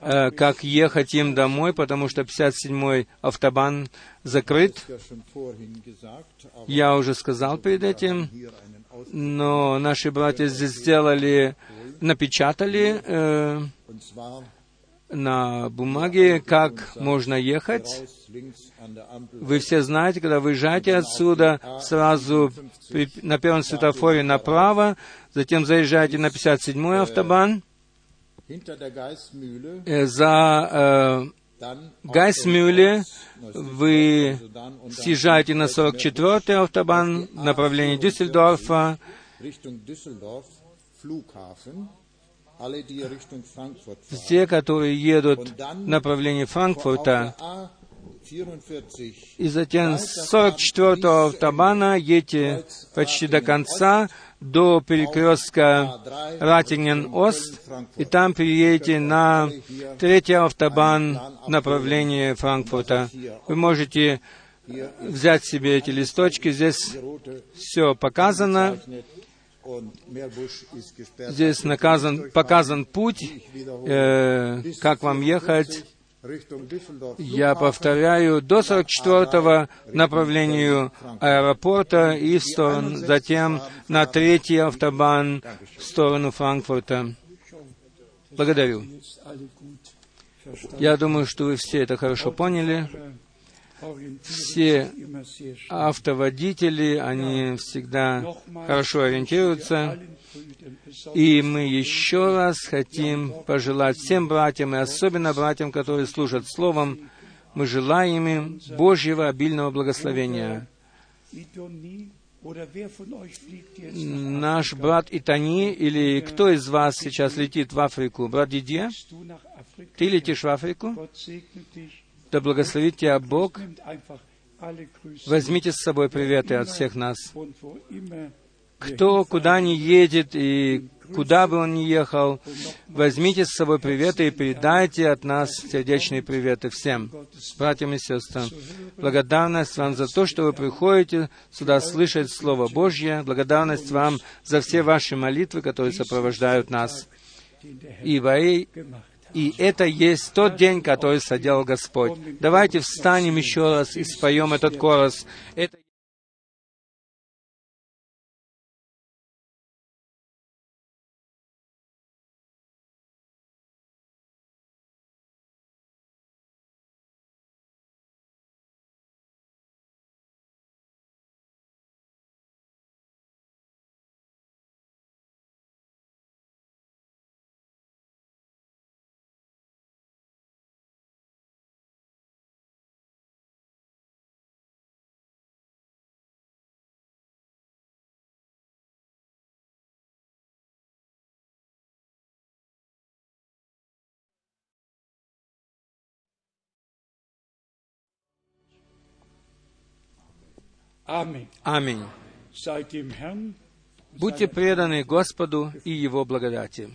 Speaker 1: э, как ехать им домой, потому что 57-й автобан закрыт. Я уже сказал перед этим, но наши братья здесь сделали, напечатали э, на бумаге, как можно ехать. Вы все знаете, когда выезжаете отсюда, сразу на первом светофоре направо, затем заезжаете на 57-й автобан, э, за
Speaker 3: Dann
Speaker 1: Гайсмюле вы съезжаете на 44-й автобан в направлении Дюссельдорфа, те, которые едут в направлении Франкфурта,
Speaker 3: A44
Speaker 1: и затем с 44-го автобана едете почти до конца, до перекрестка Ратинген-Ост, и там переедете на третий автобан в направлении Франкфурта. Вы можете взять себе эти листочки, здесь все показано, здесь наказан, показан путь, э, как вам ехать.
Speaker 3: Düsseldorf,
Speaker 1: Я повторяю, до 44-го направлению аэропорта и в сторону, затем на третий автобан в сторону Франкфурта. Благодарю. Я думаю, что вы все это хорошо поняли. Все автоводители, они всегда хорошо ориентируются. И мы еще раз хотим пожелать всем братьям, и особенно братьям, которые служат Словом, мы желаем им Божьего обильного благословения. Наш брат Итани, или кто из вас сейчас летит в Африку? Брат Дидье, ты летишь в Африку? Да благословит тебя Бог.
Speaker 2: Alle Grüße
Speaker 1: Возьмите с собой приветы от всех нас. Кто куда ни едет и куда бы он ни ехал, возьмите с собой приветы и передайте от нас сердечные приветы всем, братьям и сестрам. Благодарность вам за то, что вы приходите сюда слышать Слово Божье. Благодарность вам за все ваши молитвы, которые сопровождают нас. И, во-. И это есть тот день, который соделал Господь. Давайте встанем еще раз и споем этот корос. Это Аминь. Будьте преданы Господу и Его благодати.